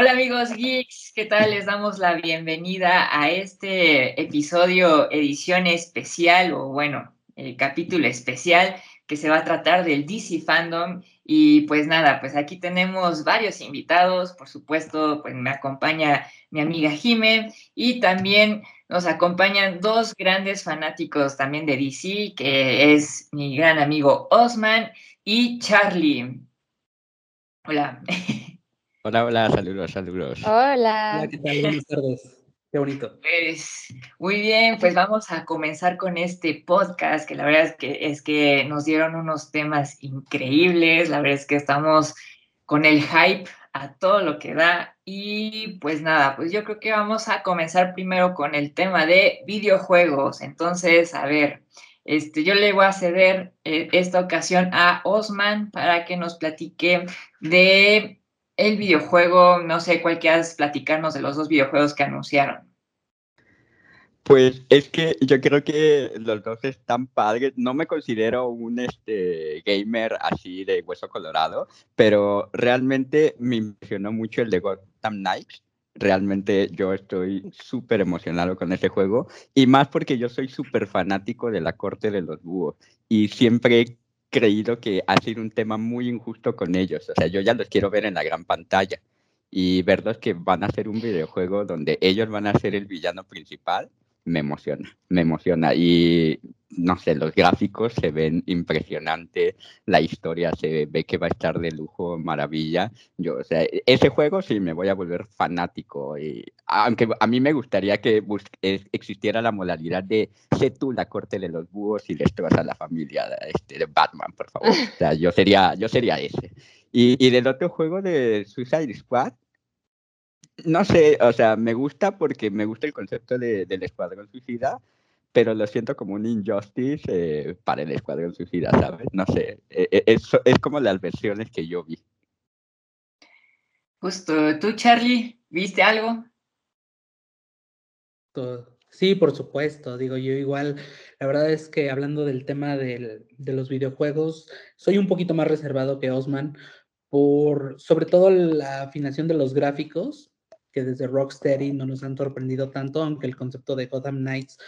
Hola amigos geeks, ¿qué tal? Les damos la bienvenida a este episodio edición especial o bueno, el capítulo especial que se va a tratar del DC Fandom y pues nada, pues aquí tenemos varios invitados, por supuesto, pues me acompaña mi amiga Jime y también nos acompañan dos grandes fanáticos también de DC, que es mi gran amigo Osman y Charlie. Hola. Hola, hola, saludos, saludos. Hola. Hola, ¿qué tal? Buenas tardes. Qué bonito. Pues muy bien, pues vamos a comenzar con este podcast, que la verdad es que, es que nos dieron unos temas increíbles, la verdad es que estamos con el hype a todo lo que da y pues nada, pues yo creo que vamos a comenzar primero con el tema de videojuegos. Entonces, a ver, este, yo le voy a ceder eh, esta ocasión a Osman para que nos platique de el videojuego, no sé cuál quieras platicarnos de los dos videojuegos que anunciaron. Pues es que yo creo que los dos están padres. No me considero un este, gamer así de hueso colorado, pero realmente me impresionó mucho el de Gotham Knights. Realmente yo estoy súper emocionado con ese juego y más porque yo soy súper fanático de la corte de los búhos y siempre creído que ha sido un tema muy injusto con ellos. O sea, yo ya los quiero ver en la gran pantalla y verlos que van a hacer un videojuego donde ellos van a ser el villano principal me emociona, me emociona. Y no sé, los gráficos se ven impresionantes, la historia se ve que va a estar de lujo, maravilla. Yo, o sea, ese juego sí me voy a volver fanático. Y, aunque a mí me gustaría que existiera la modalidad de sé tú la corte de los búhos y destrozas a la familia este, de Batman, por favor. O sea, yo sería, yo sería ese. Y, y del otro juego de Suicide Squad, no sé, o sea, me gusta porque me gusta el concepto de, del escuadrón suicida, pero lo siento como un injustice eh, para el escuadrón suicida, ¿sabes? No sé, e, e, es, es como las versiones que yo vi. Justo, ¿tú, Charlie, viste algo? Sí, por supuesto, digo yo igual, la verdad es que hablando del tema del, de los videojuegos, soy un poquito más reservado que Osman por sobre todo la afinación de los gráficos, que desde Rocksteady no nos han sorprendido tanto, aunque el concepto de Gotham Knights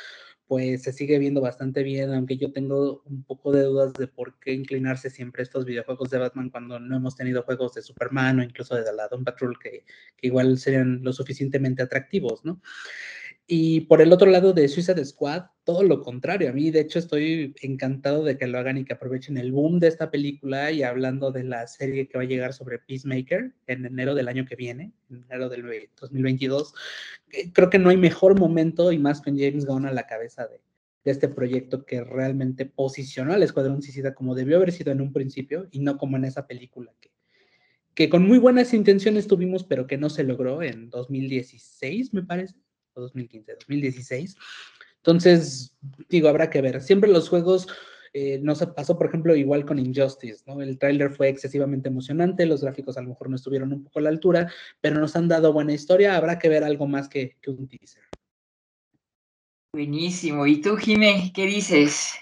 pues se sigue viendo bastante bien, aunque yo tengo un poco de dudas de por qué inclinarse siempre estos videojuegos de Batman cuando no hemos tenido juegos de Superman o incluso de la Doom Patrol que, que igual serían lo suficientemente atractivos, ¿no? Y por el otro lado de Suicide Squad, todo lo contrario. A mí, de hecho, estoy encantado de que lo hagan y que aprovechen el boom de esta película y hablando de la serie que va a llegar sobre Peacemaker en enero del año que viene, en enero del 2022. Eh, creo que no hay mejor momento y más con James Gunn a la cabeza de, de este proyecto que realmente posicionó al Escuadrón Suicida como debió haber sido en un principio y no como en esa película que, que con muy buenas intenciones tuvimos, pero que no se logró en 2016, me parece. 2015, 2016. Entonces, digo, habrá que ver. Siempre los juegos eh, nos pasó, por ejemplo, igual con Injustice, ¿no? El tráiler fue excesivamente emocionante, los gráficos a lo mejor no estuvieron un poco a la altura, pero nos han dado buena historia, habrá que ver algo más que, que un teaser. Buenísimo. ¿Y tú, Jimé, qué dices?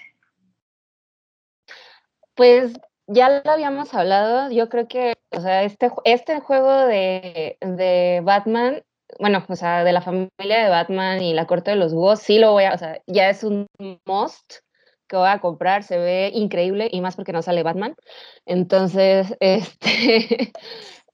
Pues ya lo habíamos hablado, yo creo que, o sea, este, este juego de, de Batman bueno, o sea, de la familia de Batman y la corte de los búhos, sí lo voy a, o sea, ya es un must que voy a comprar, se ve increíble y más porque no sale Batman. Entonces, este,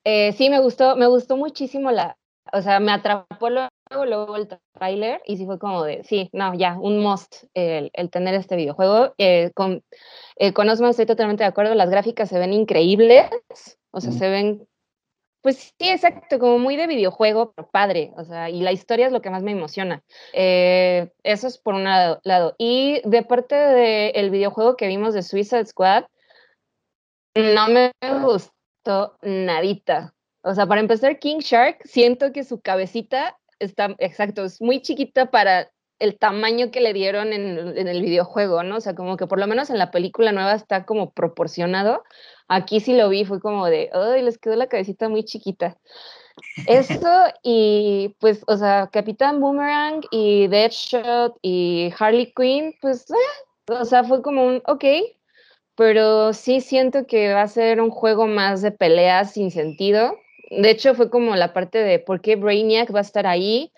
eh, sí me gustó, me gustó muchísimo la, o sea, me atrapó luego, luego el tráiler y sí fue como de, sí, no, ya, un must el, el tener este videojuego. Eh, con, eh, con Osman estoy totalmente de acuerdo, las gráficas se ven increíbles, o sea, se ven pues sí, exacto, como muy de videojuego, pero padre, o sea, y la historia es lo que más me emociona. Eh, eso es por un lado. Y de parte del videojuego que vimos de Suicide Squad, no me gustó nadita. O sea, para empezar, King Shark, siento que su cabecita está, exacto, es muy chiquita para el tamaño que le dieron en, en, el videojuego, ¿no? O sea, como que por lo menos en la película nueva está como proporcionado, Aquí sí lo vi, fue como de, ay, les quedó la cabecita muy chiquita. Eso y pues, o sea, Capitán Boomerang y Deadshot y Harley Quinn, pues, eh, o sea, fue como un, ok, pero sí siento que va a ser un juego más de peleas sin sentido. De hecho, fue como la parte de por qué Brainiac va a estar ahí.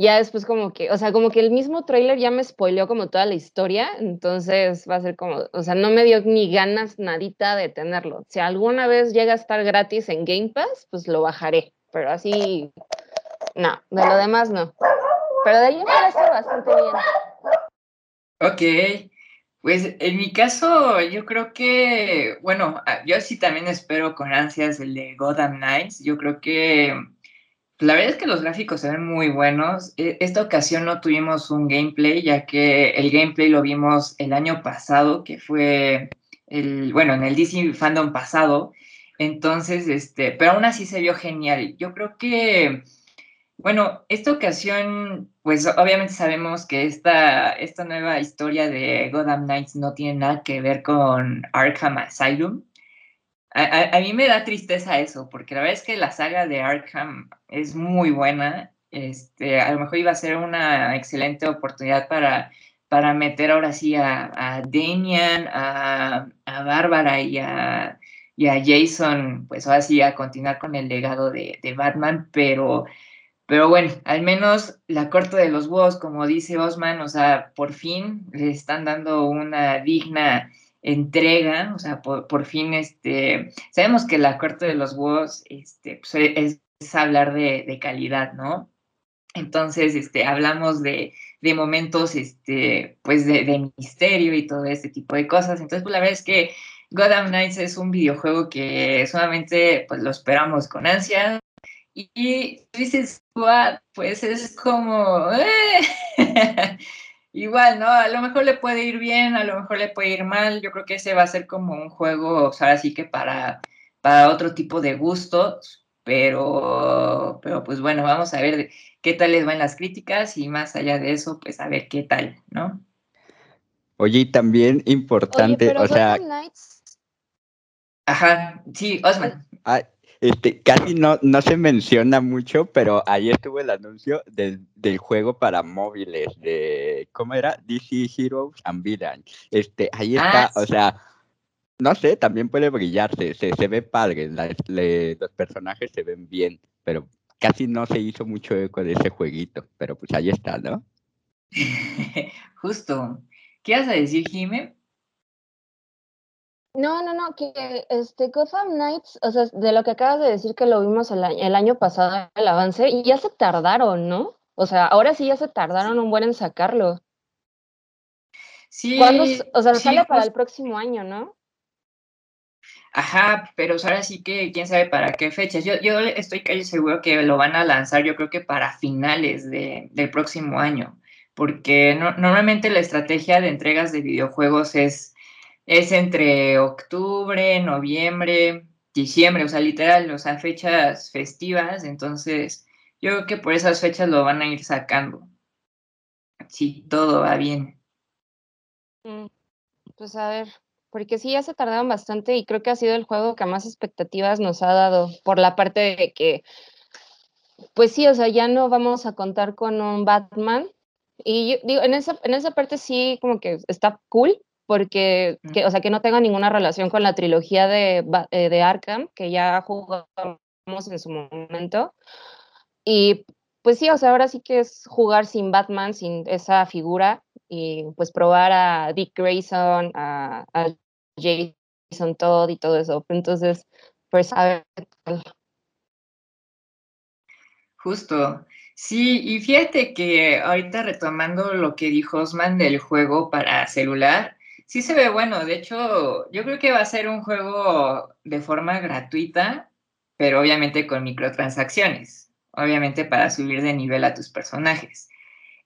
Ya después como que, o sea, como que el mismo trailer ya me spoileó como toda la historia, entonces va a ser como, o sea, no me dio ni ganas nadita de tenerlo. Si alguna vez llega a estar gratis en Game Pass, pues lo bajaré, pero así, no, de lo demás no. Pero de ahí me parece bastante bien. Ok, pues en mi caso, yo creo que, bueno, ah, yo sí también espero con ansias el de Gotham Knights. Yo creo que la verdad es que los gráficos se ven muy buenos. E, esta ocasión no tuvimos un gameplay, ya que el gameplay lo vimos el año pasado, que fue el, bueno, en el DC Fandom pasado. Entonces, este, pero aún así se vio genial. Yo creo que bueno, esta ocasión, pues obviamente sabemos que esta, esta nueva historia de Gotham Knights no tiene nada que ver con Arkham Asylum. A, mí me da tristeza eso, porque la verdad es que la saga de Arkham es muy buena. Este, a lo mejor iba a ser una excelente oportunidad para, para meter ahora sí a, a Damian, a, a Bárbara y a, y a Jason, pues ahora sí a continuar con el legado de, de Batman, pero pero bueno, al menos la corte de los búhos, como dice Osman, o sea, por fin le están dando una digna entrega, o sea, por, fin, este, sabemos que la corte de los búhos, este, pues, e, es, hablar de, calidad, ¿no? Entonces, este, hablamos de, momentos, este, pues, de, de, misterio y todo este tipo de cosas. Entonces, pues, la verdad es que Gotham Knights es un videojuego que solamente, pues, lo esperamos con ansia. Y dices, pues es como, eh". igual, ¿no? A lo mejor le puede ir bien, a lo mejor le puede ir mal. Yo creo que ese va a ser como un juego, o sea, así que para, para otro tipo de gustos, pero, pero pues bueno, vamos a ver qué tal les van las críticas y más allá de eso, pues a ver qué tal, ¿no? Oye, y también importante, o sea... Ajá, sí, Osman. Ah, este, casi no, no se menciona mucho, pero ahí estuvo el anuncio del, juego para móviles de, ¿cómo era? DC Heroes and Villains. Este, ahí está, ah, o sea, no sé, también puede brillarse, se, se ve padre, los personajes se ven bien, pero casi no se hizo mucho eco de ese jueguito, pero pues ahí está, ¿no? Justo. ¿Qué vas a decir, Jimé? No, no, no, que este Gotham Knights, o sea, de lo que acabas de decir que lo vimos el, año pasado, el avance, y ya se tardaron, ¿no? O sea, ahora sí ya se tardaron un buen en sacarlo. Sí. O sea, sale para el próximo año, ¿no? Ajá, pero ahora sí que quién sabe para qué fechas. Yo, yo estoy casi seguro que lo van a lanzar, yo creo que para finales de, del próximo año, porque normalmente la estrategia de entregas de videojuegos es es entre octubre, noviembre, diciembre, o sea, literal, o sea, fechas festivas, entonces yo creo que por esas fechas lo van a ir sacando. Si todo va bien. Mm, pues a ver, porque sí, ya se tardaron bastante y creo que ha sido el juego que más expectativas nos ha dado por la parte de que, pues sí, o sea, ya no vamos a contar con un Batman. Y yo digo, en esa, en esa parte sí como que está cool, porque, que, o sea, que no tenga ninguna relación con la trilogía de, eh, de Arkham, que ya jugamos en su momento. Y pues sí, o sea, ahora sí que es jugar sin Batman, sin esa figura, y pues probar a Dick Grayson, a, a Jason Todd y todo eso. Entonces, pues a ver. Justo. Sí, y fíjate que ahorita retomando lo que dijo Osman del juego para celular, sí se ve bueno. De hecho, yo creo que va a ser un juego de forma gratuita, pero obviamente con microtransacciones. Obviamente para subir de nivel a tus personajes.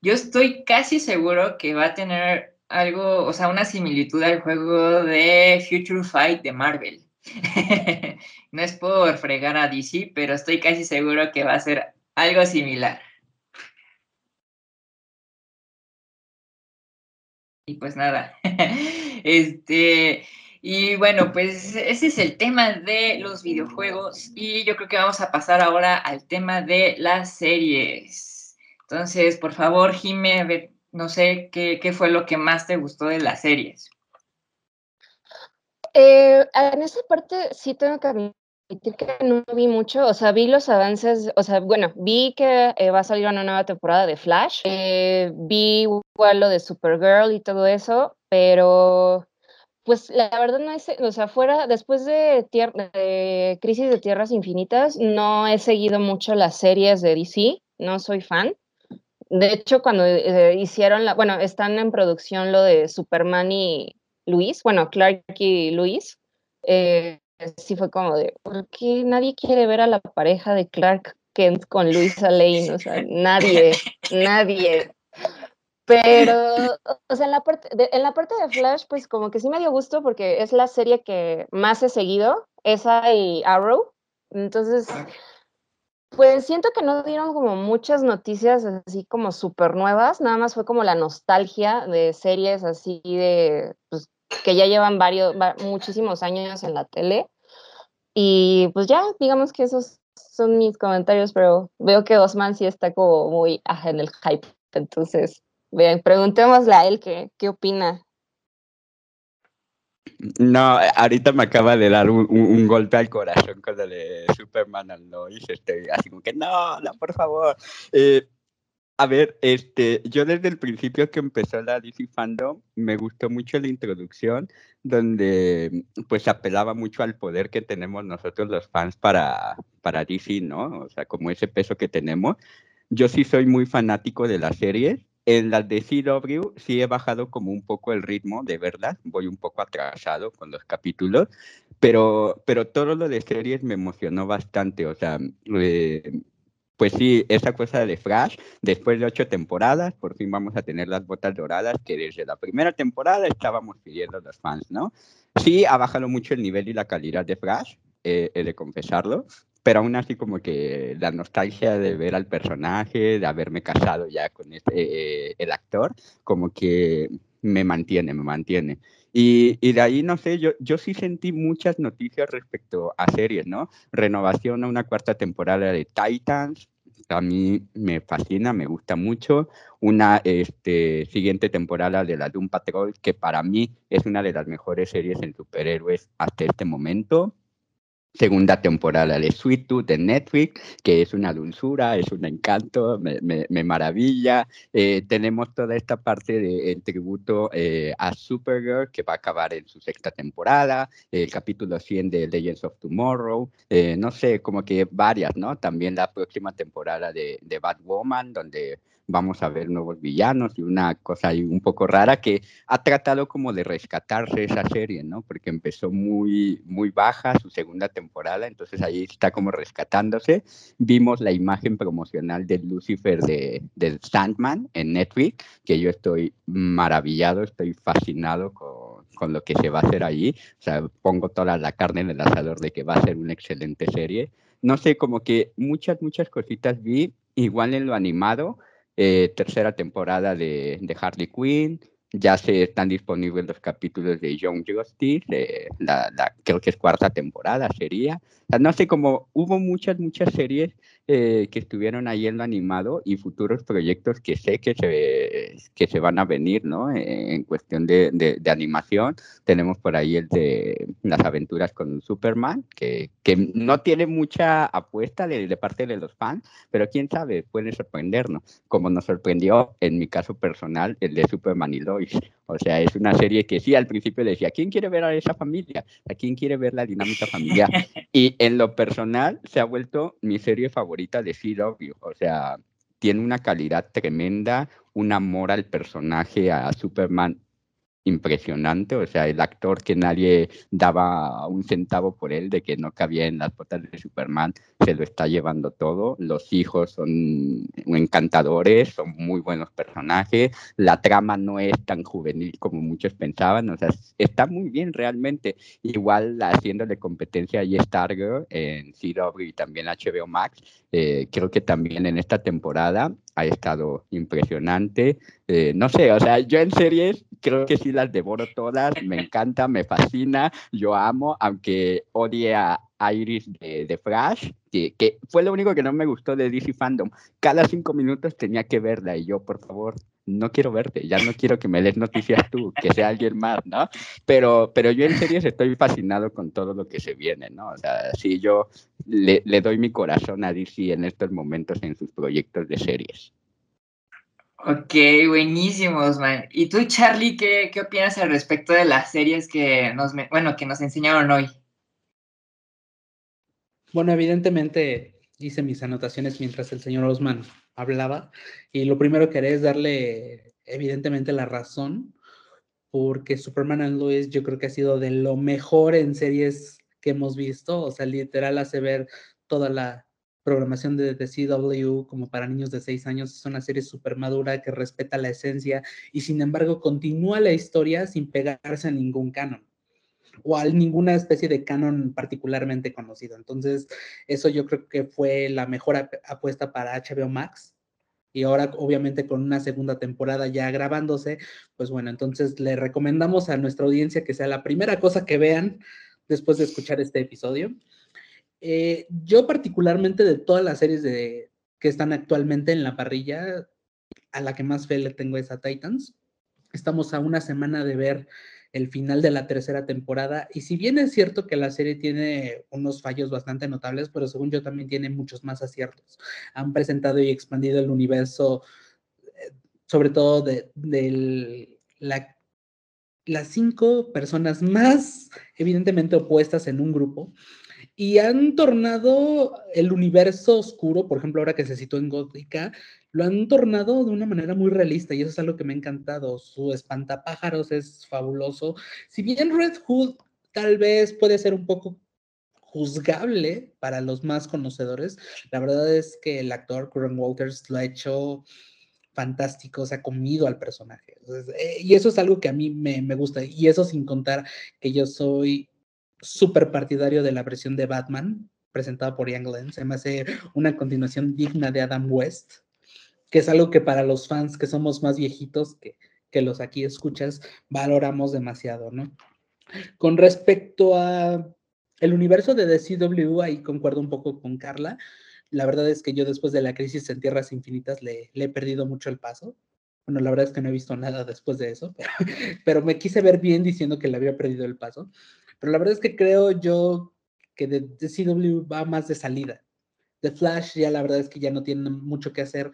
Yo estoy casi seguro que va a tener algo, o sea, una similitud al juego de Future Fight de Marvel. no es por fregar a DC, pero estoy casi seguro que va a ser algo similar. Y pues nada, este, y bueno, pues ese es el tema de los videojuegos y yo creo que vamos a pasar ahora al tema de las series. Entonces, por favor, Jime, a ver, no sé qué, fue lo que más te gustó de las series. Eh, en esa parte sí tengo que admitir que no vi mucho, o sea, vi los avances, o sea, bueno, vi que eh, va a salir una nueva temporada de Flash, eh, vi igual lo de Supergirl y todo eso, pero pues la verdad no es, o sea, fuera, después de, de Crisis de Tierras Infinitas, no he seguido mucho las series de DC, no soy fan. De hecho, cuando eh, hicieron la, bueno, están en producción lo de Superman y Luis, bueno, Clark y Luis, eh, sí fue como de, ¿por qué nadie quiere ver a la pareja de Clark Kent con Luisa Lane? O sea, nadie, nadie. Pero, o sea, en la, parte de, en la parte de Flash, pues como que sí me dio gusto porque es la serie que más he seguido, esa y Arrow. Entonces, pues siento que no dieron como muchas noticias así como súper nuevas, nada más fue como la nostalgia de series así de, pues, que ya llevan varios, muchísimos años en la tele. Y pues ya, digamos que esos son mis comentarios, pero veo que Osman sí está como muy en el hype. Entonces, bien, preguntémosle a él qué, qué opina. No, ahorita me acaba de dar un, golpe al corazón con el de Superman al Lois. Estoy así como que no, no, por favor. Eh, a ver, este, yo desde el principio que empezó la DC Fandom me gustó mucho la introducción donde pues apelaba mucho al poder que tenemos nosotros los fans para, para DC, ¿no? O sea, como ese peso que tenemos. Yo sí soy muy fanático de las series en las de CW sí he bajado como un poco el ritmo, de verdad. Voy un poco atrasado con los capítulos, pero, pero todo lo de series me emocionó bastante. O sea, eh, pues sí, esa cosa de Flash, después de ocho temporadas, por fin vamos a tener las botas doradas que desde la primera temporada estábamos pidiendo los fans, ¿no? Sí, ha bajado mucho el nivel y la calidad de Flash, eh, he de confesarlo, pero aún así como que la nostalgia de ver al personaje, de haberme casado ya con este, eh, el actor, como que me mantiene, me mantiene. Y, y, de ahí, no sé, yo, yo sí sentí muchas noticias respecto a series, ¿no? Renovación a una cuarta temporada de Titans, a mí me fascina, me gusta mucho. Una este, siguiente temporada de la Doom Patrol, que para mí es una de las mejores series en superhéroes hasta este momento segunda temporada de Sweet Tooth de Netflix, que es una dulzura, es un encanto, me, me, maravilla. Eh, tenemos toda esta parte de tributo eh, a Supergirl, que va a acabar en su sexta temporada, el capítulo 100 de Legends of Tomorrow, eh, no sé, como que varias, ¿no? También la próxima temporada de, de Batwoman, donde vamos a ver nuevos villanos y una cosa ahí un poco rara que ha tratado como de rescatarse esa serie, ¿no? Porque empezó muy, muy baja su segunda temporada, entonces ahí está como rescatándose. Vimos la imagen promocional de Lucifer de, del Sandman en Netflix, que yo estoy maravillado, estoy fascinado con, con lo que se va a hacer ahí. O sea, pongo toda la carne en el asador de que va a ser una excelente serie. No sé, como que muchas, muchas cositas vi, igual en lo animado, eh, tercera temporada de, de, Harley Quinn. Ya se están disponibles los capítulos de Young Justice, la, creo que es cuarta temporada sería. no sé, como hubo muchas, muchas series eh, que estuvieron ahí en lo animado y futuros proyectos que sé que se, que se van a venir, ¿no? Eh, en cuestión de, de, animación. Tenemos por ahí el de las aventuras con Superman, que, que no tiene mucha apuesta de, de, parte de los fans, pero quién sabe, puede sorprendernos, como nos sorprendió en mi caso personal el de Superman y Lois. O sea, es una serie que sí, al principio decía, ¿quién quiere ver a esa familia? ¿A quién quiere ver la dinámica familiar? Y en lo personal se ha vuelto mi serie favorita de CW. O sea, tiene una calidad tremenda, un amor al personaje, a Superman impresionante, o sea, el actor que nadie daba un centavo por él, de que no cabía en las botas de Superman, se lo está llevando todo, los hijos son encantadores, son muy buenos personajes, la trama no es tan juvenil como muchos pensaban, o sea, está muy bien realmente, igual haciéndole competencia a Stargirl en CW y también HBO Max, eh, creo que también en esta temporada ha estado impresionante, eh, no sé, o sea, yo en series creo que sí las devoro todas, me encanta, me fascina, yo amo, aunque odie a Iris de, Flash, que, fue lo único que no me gustó de DC Fandom. Cada cinco minutos tenía que verla y yo, por favor, no quiero verte, ya no quiero que me des noticias tú, que sea alguien más, ¿no? Pero, pero yo en serio estoy fascinado con todo lo que se viene, ¿no? O sea, sí, yo le, le doy mi corazón a DC en estos momentos en sus proyectos de series. Ok, buenísimos, man. ¿Y tú, Charlie, qué, qué opinas al respecto de las series que nos, bueno, que nos enseñaron hoy? Bueno, evidentemente hice mis anotaciones mientras el señor Osman hablaba y lo primero que haré es darle evidentemente la razón porque Superman and Lois yo creo que ha sido de lo mejor en series que hemos visto, o sea, literal hace ver toda la programación de, The CW como para niños de 6 años. Es una serie súper madura que respeta la esencia y sin embargo continúa la historia sin pegarse a ningún canon o a ninguna especie de canon particularmente conocido. Entonces, eso yo creo que fue la mejor apuesta para HBO Max. Y ahora, obviamente, con una segunda temporada ya grabándose, pues bueno, entonces le recomendamos a nuestra audiencia que sea la primera cosa que vean después de escuchar este episodio. Eh, yo particularmente de todas las series de, que están actualmente en la parrilla, a la que más fe le tengo es a Titans. Estamos a una semana de ver el final de la tercera temporada y si bien es cierto que la serie tiene unos fallos bastante notables, pero según yo también tiene muchos más aciertos. Han presentado y expandido el universo, eh, sobre todo de, la, las cinco personas más evidentemente opuestas en un grupo y han tornado el universo oscuro, por ejemplo, ahora que se citó en Gótica, lo han tornado de una manera muy realista y eso es algo que me ha encantado. Su espantapájaros es fabuloso. Si bien Red Hood tal vez puede ser un poco juzgable para los más conocedores, la verdad es que el actor Curran Walters lo ha hecho fantástico, se ha comido al personaje. Eh, y eso es algo que a mí me, gusta. Y eso sin contar que yo soy súper partidario de la versión de Batman presentada por Ian Glenn. Se me hace una continuación digna de Adam West, que es algo que para los fans que somos más viejitos que, que los aquí escuchas, valoramos demasiado, ¿no? Con respecto a el universo de DCW, ahí concuerdo un poco con Carla. La verdad es que yo después de la crisis en Tierras Infinitas le, le he perdido mucho el paso. Bueno, la verdad es que no he visto nada después de eso, pero, pero me quise ver bien diciendo que le había perdido el paso. Pero la verdad es que creo yo que de, CW va más de salida. The Flash ya la verdad es que ya no tiene mucho que hacer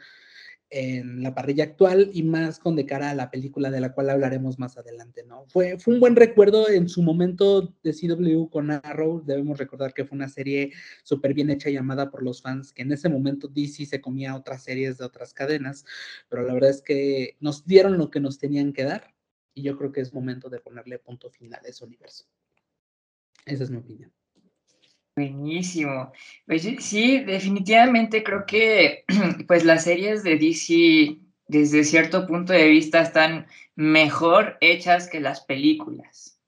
en la parrilla actual y más con de cara a la película de la cual hablaremos más adelante, ¿no? Fue, fue un buen recuerdo en su momento de CW con Arrow, debemos recordar que fue una serie súper bien hecha y por los fans, que en ese momento DC se comía otras series de otras cadenas, pero la verdad es que nos dieron lo que nos tenían que dar y yo creo que es momento de ponerle punto final a ese universo. Esa es mi opinión. Buenísimo. Pues sí, definitivamente creo que pues las series de DC desde cierto punto de vista están mejor hechas que las películas.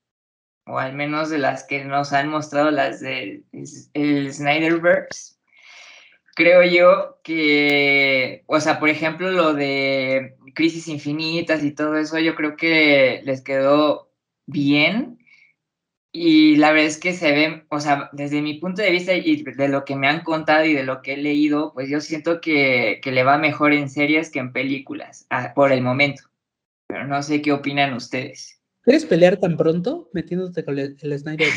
O al menos de las que nos han mostrado las de el Snyderverse. Creo yo que, o sea, por ejemplo, lo de Crisis Infinitas y todo eso, yo creo que les quedó bien y la verdad es que se ven, o sea, desde mi punto de vista y de lo que me han contado y de lo que he leído, pues yo siento que, le va mejor en series que en películas, ah, por el momento. Pero no sé qué opinan ustedes. ¿Quieres pelear tan pronto metiéndote con el, Snyder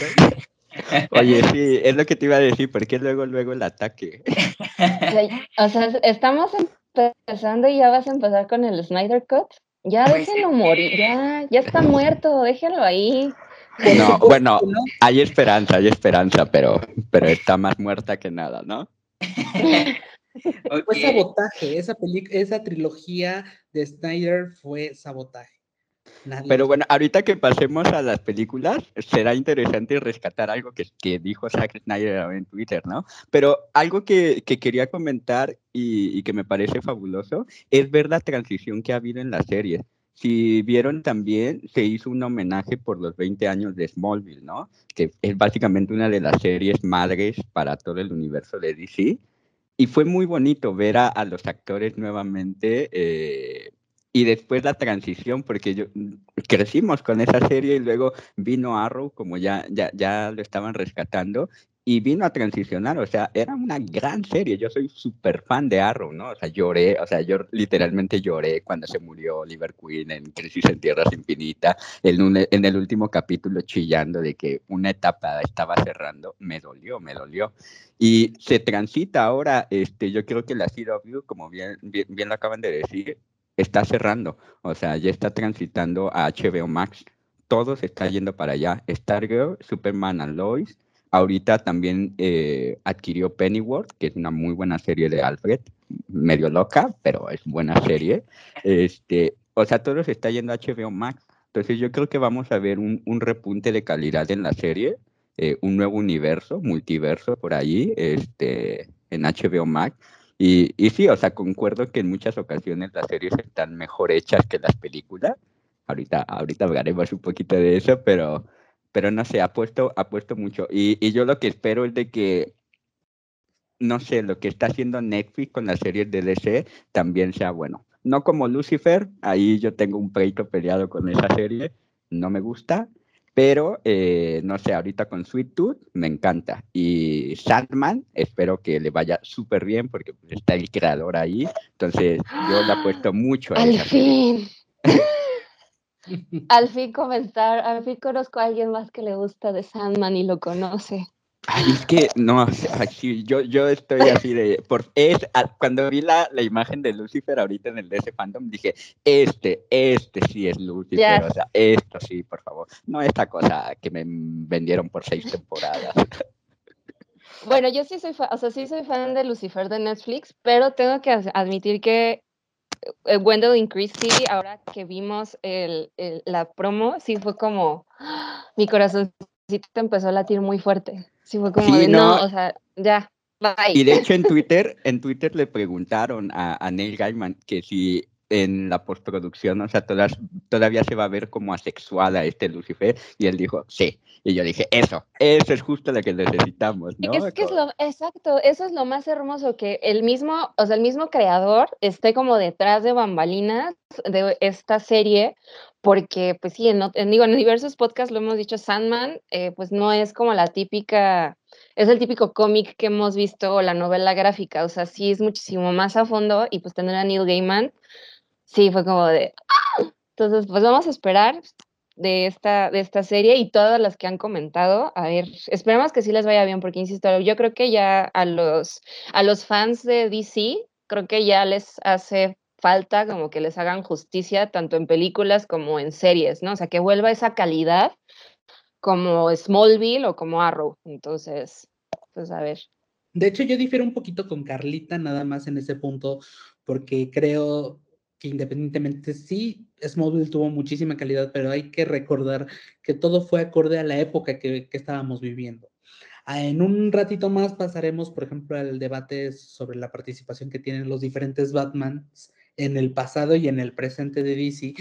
Oye, sí, es lo que te iba a decir, porque luego, luego el ataque. O sea, estamos empezando y ya vas a empezar con el Snyder Cut. Ya pues déjenlo morir, ya, ya está muerto, déjenlo ahí. No, bueno, hay esperanza, hay esperanza, pero, pero está más muerta que nada, ¿no? Fue sabotaje, esa, esa trilogía de Snyder fue sabotaje. Pero bueno, ahorita que pasemos a las películas, será interesante rescatar algo que, que dijo Zack Snyder en Twitter, ¿no? Pero algo que, que quería comentar y, y, que me parece fabuloso es ver la transición que ha habido en la serie. Si vieron también, se hizo un homenaje por los 20 años de Smallville, ¿no? Que es básicamente una de las series madres para todo el universo de DC. Y fue muy bonito ver a, los actores nuevamente eh, y después la transición, porque yo crecimos con esa serie y luego vino Arrow, como ya, ya, ya lo estaban rescatando, y vino a transicionar, o sea, era una gran serie, yo soy súper fan de Arrow, ¿no? O sea, lloré, o sea, yo literalmente lloré cuando se murió Oliver Queen en Crisis en Tierras Infinitas, en, en el último capítulo chillando de que una etapa estaba cerrando, me dolió, me dolió. Y se transita ahora, este, yo creo que la CW, como bien, bien, bien lo acaban de decir, está cerrando, o sea, ya está transitando a HBO Max. Todo se está yendo para allá. Stargirl, Superman and Lois. Ahorita también eh, adquirió Pennyworth, que es una muy buena serie de Alfred, medio loca, pero es buena serie. Este, o sea, todo se está yendo a HBO Max. Entonces yo creo que vamos a ver un, un repunte de calidad en la serie, eh, un nuevo universo, multiverso por ahí, este, en HBO Max. Y, y, sí, o sea, concuerdo que en muchas ocasiones las series están mejor hechas que las películas. Ahorita, ahorita hablaremos un poquito de eso, pero, pero no sé, ha puesto, ha puesto mucho. Y, y yo lo que espero es de que, no sé, lo que está haciendo Netflix con las series de DC también sea bueno. No como Lucifer, ahí yo tengo un pleito peleado con esa serie, no me gusta, pero, eh, no sé, ahorita con Sweet Tooth me encanta. Y Sandman, espero que le vaya súper bien porque está el creador ahí. Entonces, yo le apuesto mucho a Al fin. al fin comenzar, al fin conozco a alguien más que le gusta de Sandman y lo conoce. Ay, es que no, así, yo, yo estoy así de. Por, es, cuando vi la, la, imagen de Lucifer ahorita en el DC Fandom, dije: Este, este sí es Lucifer. O sea, esto sí, por favor. No esta cosa que me vendieron por seis temporadas. Bueno, yo sí soy fan, o sea, sí soy fan de Lucifer de Netflix, pero tengo que admitir que Gwendolyn Christie, ahora que vimos el, el, la promo, sí fue como. Mi corazoncito empezó a latir muy fuerte. Sí, fue como sí, de, no, no, o sea, ya, bye. Y de hecho en Twitter, en Twitter le preguntaron a, a Neil Gaiman que si en la postproducción, o sea, todas, todavía se va a ver como asexual a este Lucifer, y él dijo, sí. Y yo dije, eso, eso es justo lo que necesitamos, ¿no? Es que es lo, exacto, eso es lo más hermoso, que el mismo, o sea, el mismo creador esté como detrás de bambalinas de esta serie, porque, pues sí, en, en, digo, en diversos podcasts lo hemos dicho, Sandman, eh, pues no es como la típica, es el típico cómic que hemos visto o la novela gráfica, o sea, sí es muchísimo más a fondo y pues tener a Neil Gaiman, sí fue como de, ¡Ah! entonces, pues vamos a esperar de esta, de esta serie y todas las que han comentado, a ver, esperemos que sí les vaya bien, porque insisto, yo creo que ya a los, a los fans de DC, creo que ya les hace falta como que les hagan justicia tanto en películas como en series, ¿no? O sea, que vuelva esa calidad como Smallville o como Arrow. Entonces, pues a ver. De hecho, yo difiero un poquito con Carlita nada más en ese punto, porque creo que independientemente, sí, Smallville tuvo muchísima calidad, pero hay que recordar que todo fue acorde a la época que, que estábamos viviendo. Ah, en un ratito más pasaremos, por ejemplo, al debate sobre la participación que tienen los diferentes Batmans en el pasado y en el presente de DC.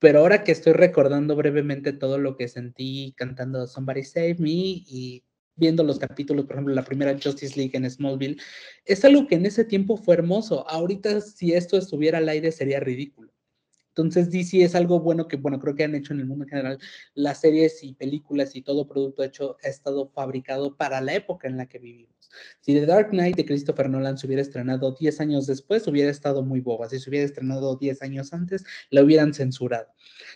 Pero ahora que estoy recordando brevemente todo lo que sentí cantando Somebody Save Me y viendo los capítulos, por ejemplo, la primera Justice League en Smallville, es algo que en ese tiempo fue hermoso. Ahorita, si esto estuviera al aire, sería ridículo. Entonces, DC es algo bueno que, bueno, creo que han hecho en el mundo en general. Las series y películas y todo producto hecho ha estado fabricado para la época en la que vivimos. Si The Dark Knight de Christopher Nolan se hubiera estrenado 10 años después, hubiera estado muy boba. Si se hubiera estrenado 10 años antes, la hubieran censurado.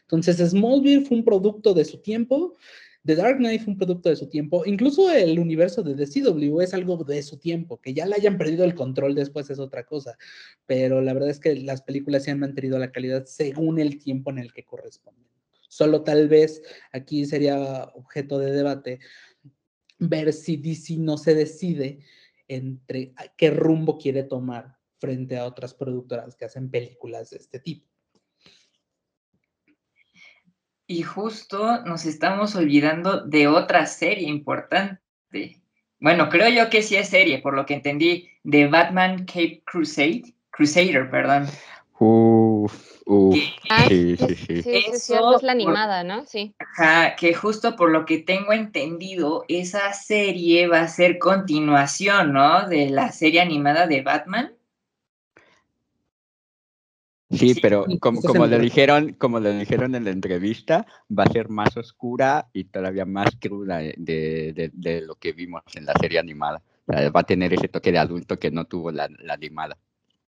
Entonces, Smallville fue un producto de su tiempo The Dark Knight fue un producto de su tiempo, incluso el universo de The CW es algo de su tiempo, que ya le hayan perdido el control después es otra cosa, pero la verdad es que las películas se han mantenido la calidad según el tiempo en el que corresponden. Solo tal vez aquí sería objeto de debate ver si DC no se decide entre qué rumbo quiere tomar frente a otras productoras que hacen películas de este tipo. Y justo nos estamos olvidando de otra serie importante. Bueno, creo yo que sí es serie, por lo que entendí, de Batman Cape Crusade, Crusader, perdón. Uf, uf, sí, sí, sí. sí Eso, es la animada, ¿no? Sí. Ajá, que justo por lo que tengo entendido, esa serie va a ser continuación, ¿no? De la serie animada de Batman. Sí, pero como, como le dijeron, como le dijeron en la entrevista, va a ser más oscura y todavía más cruda de, de, lo que vimos en la serie animada. va a tener ese toque de adulto que no tuvo la, la animada.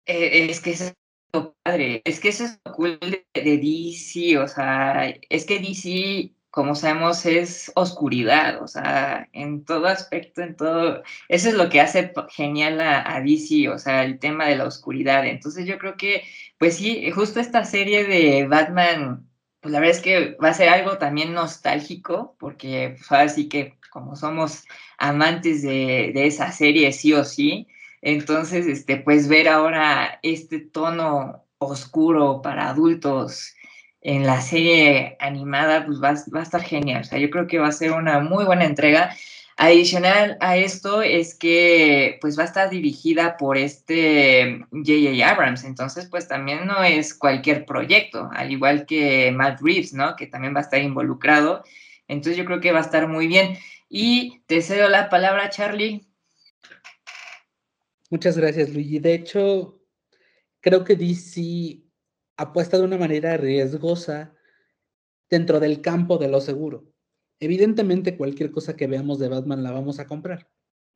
Eh, es que es lo padre, es que eso es lo cool de, de DC, o sea, es que DC como sabemos, es oscuridad, o sea, en todo aspecto, en todo, eso es lo que hace genial a, DC, o sea, el tema de la oscuridad. Entonces yo creo que, pues sí, justo esta serie de Batman, pues la verdad es que va a ser algo también nostálgico, porque pues ahora sí que como somos amantes de, de esa serie, sí o sí, entonces, este, pues ver ahora este tono oscuro para adultos, en la serie animada, pues va, va, a estar genial. O sea, yo creo que va a ser una muy buena entrega. Adicional a esto es que pues va a estar dirigida por este J.J. Abrams, entonces pues también no es cualquier proyecto, al igual que Matt Reeves, ¿no? Que también va a estar involucrado. Entonces yo creo que va a estar muy bien. Y te cedo la palabra, Charlie. Muchas gracias, Luigi. De hecho, creo que DC apuesta de una manera riesgosa dentro del campo de lo seguro. Evidentemente, cualquier cosa que veamos de Batman la vamos a comprar.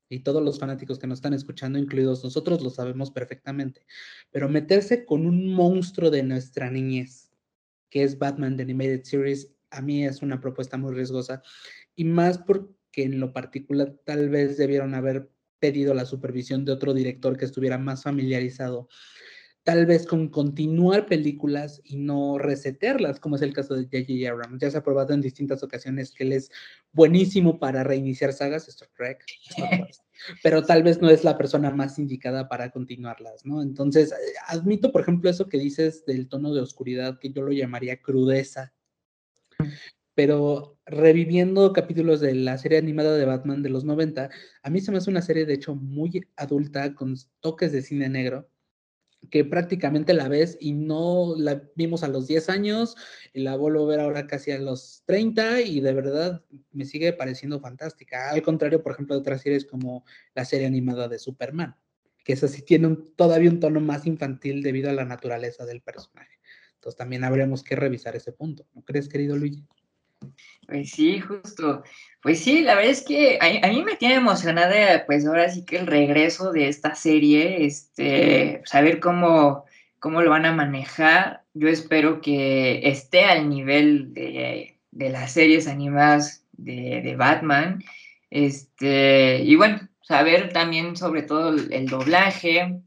Y todos los fanáticos que nos están escuchando, incluidos nosotros, lo sabemos perfectamente. Pero meterse con un monstruo de nuestra niñez, que es Batman The Animated Series, a mí es una propuesta muy riesgosa. Y más porque en lo particular tal vez debieron haber pedido la supervisión de otro director que estuviera más familiarizado tal vez con continuar películas y no resetearlas, como es el caso de J.J. Abrams. Ya se ha probado en distintas ocasiones que él es buenísimo para reiniciar sagas, Star Trek, pero tal vez no es la persona más indicada para continuarlas, ¿no? Entonces, eh, admito, por ejemplo, eso que dices del tono de oscuridad, que yo lo llamaría crudeza. Pero reviviendo capítulos de la serie animada de Batman de los 90, a mí se me hace una serie, de hecho, muy adulta, con toques de cine negro que prácticamente la ves y no la vimos a los 10 años y la vuelvo a ver ahora casi a los 30 y de verdad me sigue pareciendo fantástica. Al contrario, por ejemplo, de otras series como la serie animada de Superman, que esa sí tiene todavía un tono más infantil debido a la naturaleza del personaje. Entonces también habremos que revisar ese punto, ¿no crees, querido Luigi? Pues sí, justo. Pues sí, la verdad es que a, mí me tiene emocionada, pues ahora sí que el regreso de esta serie, este, saber cómo, cómo lo van a manejar. Yo espero que esté al nivel de, las series animadas de, Batman. Este, y bueno, saber también sobre todo el doblaje.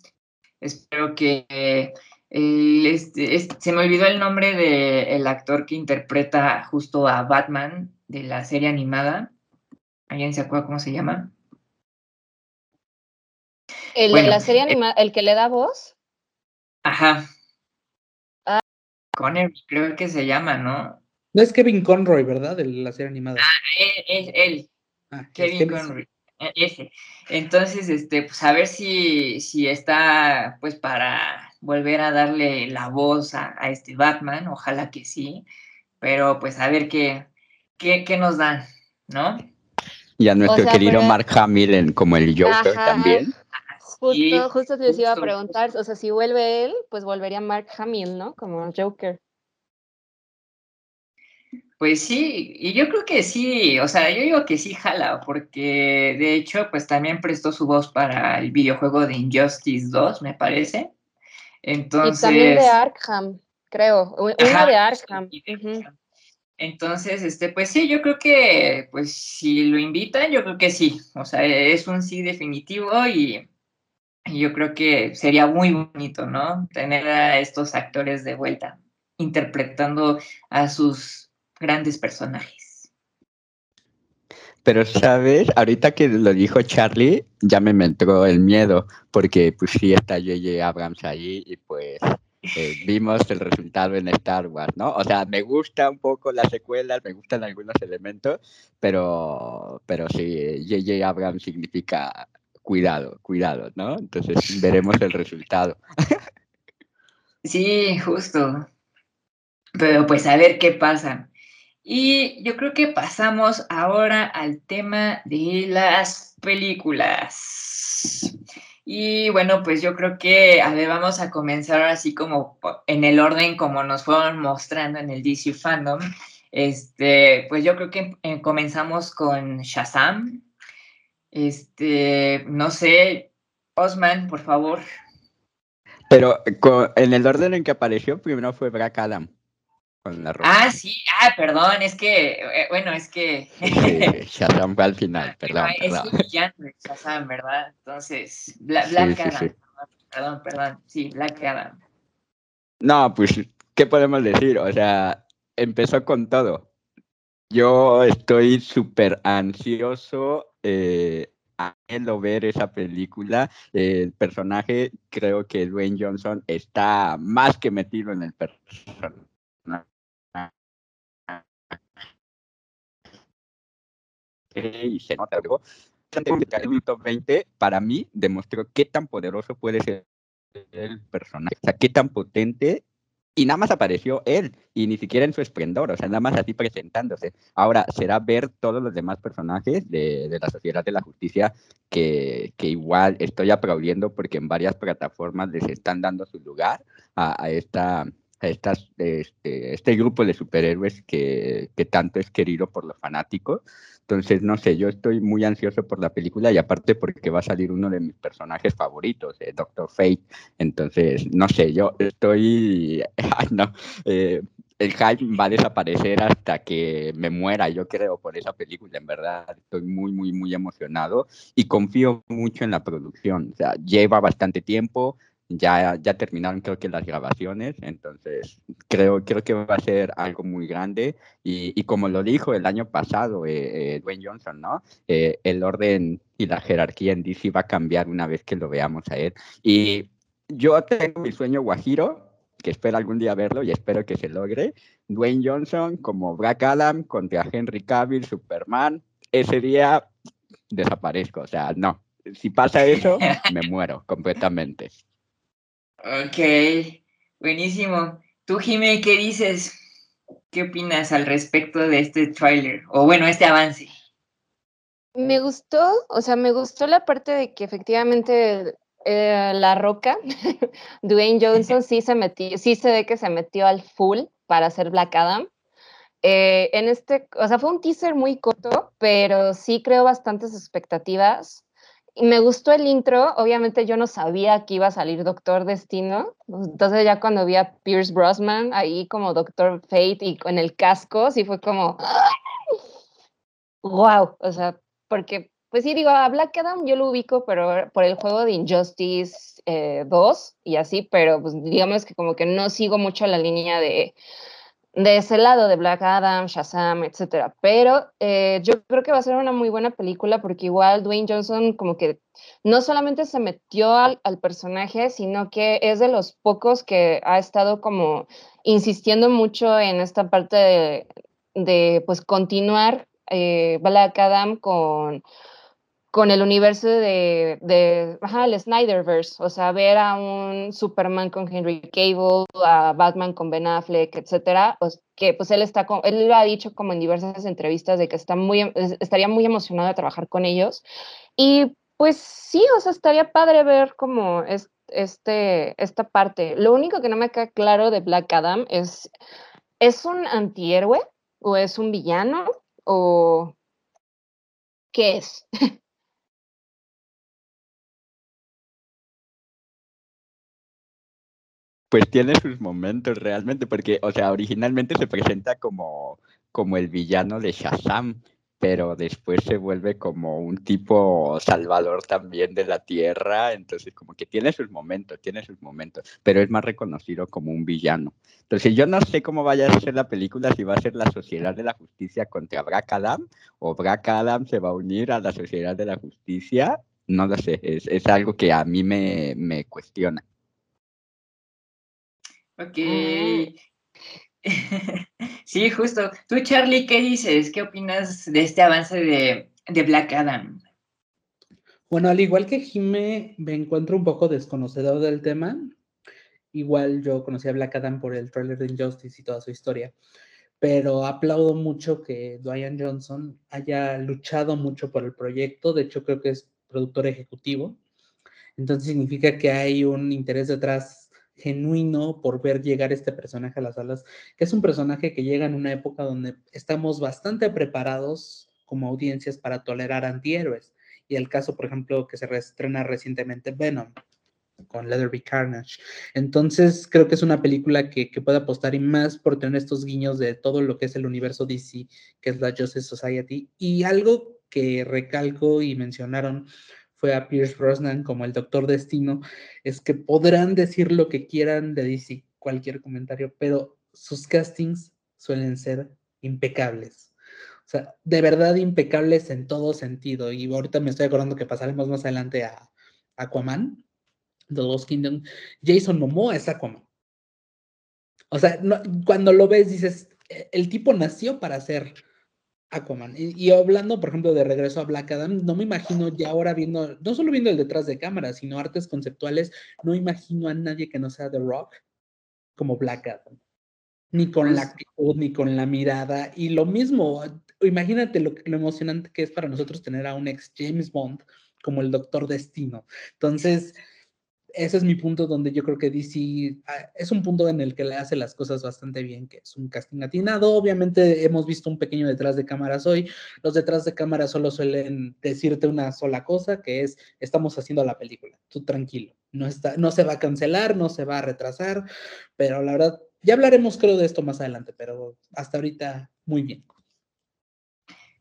Espero que este, se me olvidó el nombre del actor que interpreta justo a Batman de la serie animada. ¿Alguien se acuerda cómo se llama? ¿El de la serie animada, el que le da voz? Ajá. Ah. Conner, creo que se llama, ¿no? No es Kevin Conroy, ¿verdad? De la serie animada. Ah, él, él. Ah, Kevin Conroy. E, ese. Entonces, este, pues a ver si, si está, pues, para volver a darle la voz a, este Batman, ojalá que sí, pero pues a ver qué, qué, qué nos dan, ¿no? Y a nuestro querido Mark Hamill como el Joker también. Justo, justo te iba a preguntar, o sea, si vuelve él, pues volvería Mark Hamill, ¿no? Como Joker. Pues sí, y yo creo que sí, o sea, yo digo que sí jala, porque de hecho, pues también prestó su voz para el videojuego de Injustice 2, me parece. Entonces, y también de Arkham, creo, uno de Arkham. Entonces, este, pues sí, yo creo que, pues si lo invitan, yo creo que sí, o sea, es un sí definitivo y, yo creo que sería muy bonito, ¿no? Tener a estos actores de vuelta interpretando a sus grandes personajes. Pero, ¿sabes? Ahorita que lo dijo Charlie, ya me entró el miedo, porque pues sí está J.J. Abrams ahí y pues eh, vimos el resultado en Star Wars, ¿no? O sea, me gusta un poco las secuelas, me gustan algunos elementos, pero, pero sí, J.J. Abrams significa cuidado, cuidado, ¿no? Entonces veremos el resultado. Sí, justo. Pero pues a ver qué pasa. Y yo creo que pasamos ahora al tema de las películas. Y bueno, pues yo creo que, vamos a comenzar así como en el orden como nos fueron mostrando en el DC Fandom. Este, pues yo creo que eh, comenzamos con Shazam. Este, no sé, Osman, por favor. Pero en el orden en que apareció, primero fue Black Adam. Con la Ah, sí, ah, perdón, es que, eh, bueno, es que. Shazam fue al final, perdón. Es perdón. villano Shazam, ¿verdad? Entonces, Black Adam. Perdón, perdón, sí, Black Adam. No, pues, ¿qué podemos decir? O sea, empezó con todo. Yo estoy súper ansioso eh, a ver esa película. El personaje, creo que Dwayne Johnson está más que metido en el personaje. Y se nota algo. El 20 para mí demostró qué tan poderoso puede ser el personaje, o sea, qué tan potente y nada más apareció él, y ni siquiera en su esplendor, o sea, nada más así presentándose. Ahora, será ver todos los demás personajes de, de la Sociedad de la Justicia que, que, igual estoy aplaudiendo porque en varias plataformas les están dando su lugar a, a esta estas, este, este grupo de superhéroes que, que tanto es querido por los fanáticos. Entonces, no sé, yo estoy muy ansioso por la película y aparte porque va a salir uno de mis personajes favoritos, eh, Doctor Fate. Entonces, no sé, yo estoy, ay, no, eh, el hype va a desaparecer hasta que me muera, yo creo, por esa película. En verdad, estoy muy, muy, muy emocionado y confío mucho en la producción. O sea, lleva bastante tiempo, ya, ya terminaron creo que las grabaciones, entonces creo, creo que va a ser algo muy grande y, y como lo dijo el año pasado eh, eh, Dwayne Johnson, ¿no? Eh, el orden y la jerarquía en DC va a cambiar una vez que lo veamos a él. Y yo tengo mi sueño guajiro, que espero algún día verlo y espero que se logre. Dwayne Johnson como Black Adam contra Henry Cavill, Superman. Ese día desaparezco, o sea, no. Si pasa eso, me muero completamente. Ok, buenísimo. Tú, Jimé, ¿qué dices? ¿Qué opinas al respecto de este tráiler? O bueno, este avance. Me gustó, o sea, me gustó la parte de que efectivamente eh, La Roca, Dwayne Johnson sí se metió, sí se ve que se metió al full para hacer Black Adam. Eh, en este, o sea, fue un teaser muy corto, pero sí creo bastantes expectativas me gustó el intro, obviamente yo no sabía que iba a salir Doctor Destino, entonces ya cuando vi a Pierce Brosnan ahí como Doctor Fate y con el casco, sí fue como, wow, o sea, porque, pues sí, digo, a Black Adam yo lo ubico, pero por el juego de Injustice 2 eh, y así, pero pues digamos que como que no sigo mucho la línea de de ese lado de Black Adam, Shazam, etcétera. Pero eh, yo creo que va a ser una muy buena película porque igual Dwayne Johnson como que no solamente se metió al, al, personaje, sino que es de los pocos que ha estado como insistiendo mucho en esta parte de, de pues continuar eh, Black Adam con con el universo de, de ajá, el Snyderverse, o sea, ver a un Superman con Henry Cable, a Batman con Ben Affleck, etcétera, pues, que pues él está, con, él lo ha dicho como en diversas entrevistas de que está muy, estaría muy emocionado de trabajar con ellos, y pues sí, o sea, estaría padre ver como es, este, esta parte. Lo único que no me queda claro de Black Adam es, ¿es un antihéroe o es un villano o qué es? pues tiene sus momentos realmente, porque, o sea, originalmente se presenta como, como el villano de Shazam, pero después se vuelve como un tipo salvador también de la tierra, entonces como que tiene sus momentos, tiene sus momentos, pero es más reconocido como un villano. Entonces yo no sé cómo vaya a ser la película, si va a ser la Sociedad de la Justicia contra Black Adam, o Black Adam se va a unir a la Sociedad de la Justicia, no lo sé, es, es algo que a mí me, me cuestiona. Ok. sí, justo. Tú, Charlie, ¿qué dices? ¿Qué opinas de este avance de, de Black Adam? Bueno, al igual que Jime, me encuentro un poco desconocedor del tema. Igual yo conocí a Black Adam por el trailer de Injustice y toda su historia. Pero aplaudo mucho que Dwayne Johnson haya luchado mucho por el proyecto. De hecho, creo que es productor ejecutivo. Entonces significa que hay un interés detrás genuino por ver llegar este personaje a las salas, que es un personaje que llega en una época donde estamos bastante preparados como audiencias para tolerar antihéroes. Y el caso, por ejemplo, que se reestrena recientemente Venom con Leatherby Carnage. Entonces, creo que es una película que, que, puede apostar y más por tener estos guiños de todo lo que es el universo DC, que es la Justice Society. Y algo que recalco y mencionaron fue a Pierce Brosnan como el Doctor Destino, es que podrán decir lo que quieran de DC, cualquier comentario, pero sus castings suelen ser impecables. O sea, de verdad impecables en todo sentido. Y ahorita me estoy acordando que pasaremos más adelante a Aquaman, The Lost Kingdom. Jason Momoa es Aquaman. O sea, cuando lo ves dices, e, el tipo nació para ser Aquaman. Y, hablando, por ejemplo, de regreso a Black Adam, no me imagino ya ahora viendo, no solo viendo el detrás de cámara, sino artes conceptuales, no imagino a nadie que no sea The Rock como Black Adam. Ni con la pues actitud, ni con la mirada. Y lo mismo, imagínate lo, lo emocionante que es para nosotros tener a un ex James Bond como el Doctor Destino. Entonces, ese es mi punto donde yo creo que DC ah, es un punto en el que le hace las cosas bastante bien, que es un casting atinado. Obviamente hemos visto un pequeño detrás de cámaras hoy. Los detrás de cámaras solo suelen decirte una sola cosa, que es estamos haciendo la película. Tú tranquilo, no está, no se va a cancelar, no se va a retrasar, pero la verdad ya hablaremos creo de esto más adelante, pero hasta ahorita muy bien.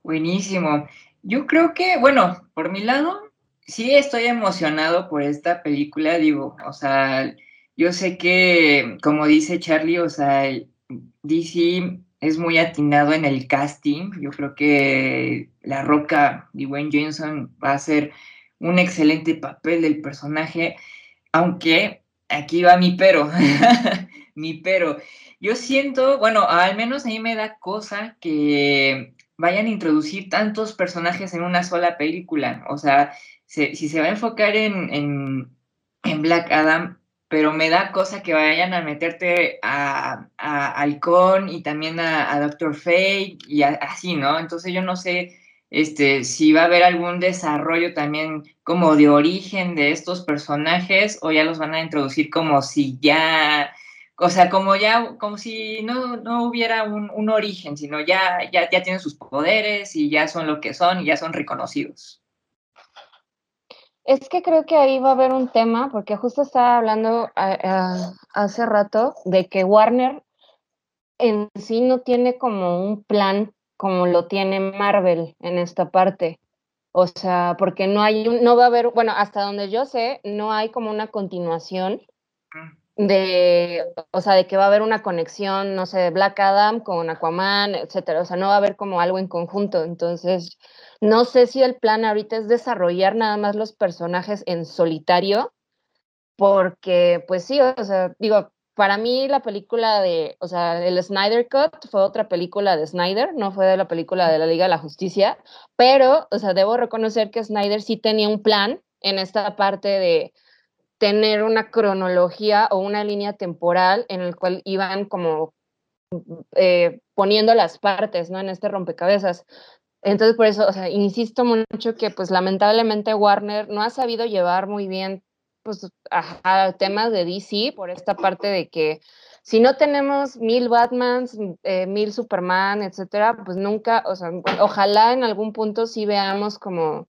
Buenísimo. Yo creo que, bueno, por mi lado, sí estoy emocionado por esta película, digo, o sea, yo sé que, como dice Charlie, o sea, DC es muy atinado en el casting. Yo creo que La Roca, Dwayne Johnson, va a hacer un excelente papel del personaje, aunque aquí va mi pero, mi pero. Yo siento, bueno, al menos a mí me da cosa que vayan a introducir tantos personajes en una sola película. O sea, si se va a enfocar en, Black Adam, pero me da cosa que vayan a meterte a, a Halcón y también a, Doctor Fate y así, ¿no? Entonces yo no sé este, si va a haber algún desarrollo también como de origen de estos personajes o ya los van a introducir como si ya, o sea, como ya, como si no, no hubiera un, un origen, sino ya, ya, ya tienen sus poderes y ya son lo que son y ya son reconocidos. Es que creo que ahí va a haber un tema, porque justo estaba hablando hace rato de que Warner en sí no tiene como un plan como lo tiene Marvel en esta parte. O sea, porque no hay no va a haber, bueno, hasta donde yo sé, no hay como una continuación de, o sea, de que va a haber una conexión, no sé, de Black Adam con Aquaman, etcétera. O sea, no va a haber como algo en conjunto. Entonces, no sé si el plan ahorita es desarrollar nada más los personajes en solitario, porque pues sí, o sea, digo, para mí la película de, o sea, el Snyder Cut fue otra película de Snyder, no fue de la película de la Liga de la Justicia, pero, o sea, debo reconocer que Snyder sí tenía un plan en esta parte de tener una cronología o una línea temporal en el cual iban como eh, poniendo las partes, ¿no? En este rompecabezas. Entonces, por eso, o sea, insisto mucho que, pues, lamentablemente Warner no ha sabido llevar muy bien, pues, a, temas de DC por esta parte de que si no tenemos mil Batmans, eh, mil Superman, etcétera, pues nunca, o sea, ojalá en algún punto sí veamos como,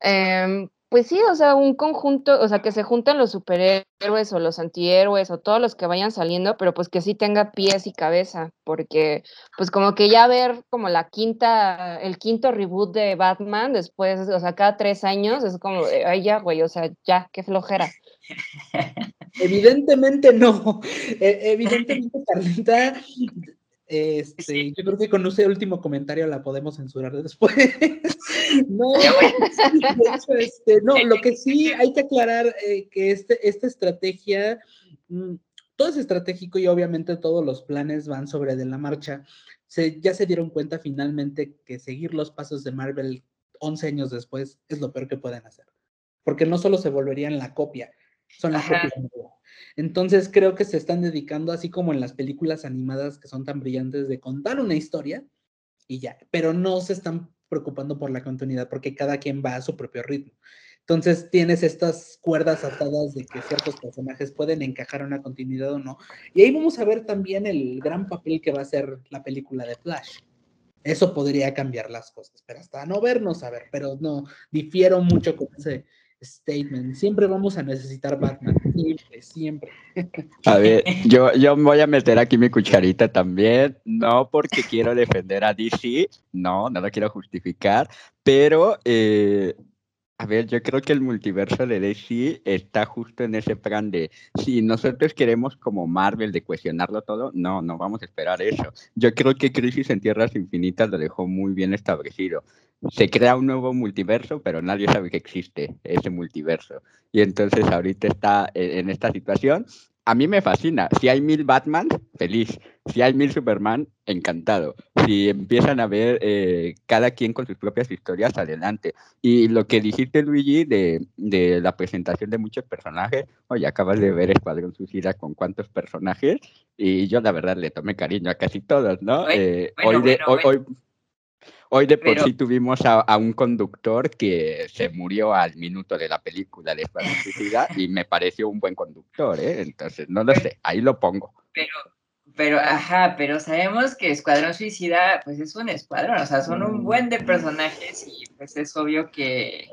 em, pues sí, o sea, un conjunto, o sea, que se junten los superhéroes o los antihéroes o todos los que vayan saliendo, pero pues que sí tenga pies y cabeza, porque pues como que ya ver como la quinta, el quinto reboot de Batman después, o sea, cada tres años, es como, ay ya, güey, o sea, ya, qué flojera. Evidentemente no, e, evidentemente Carlita este, yo creo que con ese último comentario la podemos censurar después. no, este, no, lo que sí hay que aclarar eh, que este, esta estrategia, mm, todo es estratégico y obviamente todos los planes van sobre de la marcha. Se, ya se dieron cuenta finalmente que seguir los pasos de Marvel 11 años después es lo peor que pueden hacer. Porque no solo se volverían la copia, son las copias entonces creo que se están dedicando, así como en las películas animadas que son tan brillantes, de contar una historia y ya, pero no se están preocupando por la continuidad porque cada quien va a su propio ritmo. Entonces tienes estas cuerdas atadas de que ciertos personajes pueden encajar en una continuidad o no. Y ahí vamos a ver también el gran papel que va a ser la película de Flash. Eso podría cambiar las cosas, pero hasta no vernos, a ver, pero no, difiero mucho con ese statement. Siempre vamos a necesitar Batman, siempre, siempre. A ver, yo, yo voy a meter aquí mi cucharita también, no porque quiero defender a DC, no, no lo quiero justificar, pero eh, a ver, yo creo que el multiverso de DC está justo en ese plan de si nosotros queremos como Marvel de cuestionarlo todo, no, no vamos a esperar eso. Yo creo que Crisis en Tierras Infinitas lo dejó muy bien establecido. Se crea un nuevo multiverso, pero nadie sabe que existe ese multiverso. Y entonces ahorita está en esta situación a mí me fascina. Si hay mil Batman, feliz. Si hay mil Superman, encantado. Si empiezan a ver eh, cada quien con sus propias historias, adelante. Y lo que dijiste, Luigi, de, de la presentación de muchos personajes, oye, acabas de ver Escuadrón Suicida con cuántos personajes, y yo la verdad le tomé cariño a casi todos, ¿no? Eh, hoy, de, hoy, Hoy de por sí tuvimos a, un conductor que se murió al minuto de la película de Escuadrón Suicida y me pareció un buen conductor, ¿eh? Entonces, no lo sé, ahí lo pongo. Pero, pero, ajá, pero sabemos que Escuadrón Suicida, pues es un escuadrón, o sea, son un buen de personajes y pues es obvio que,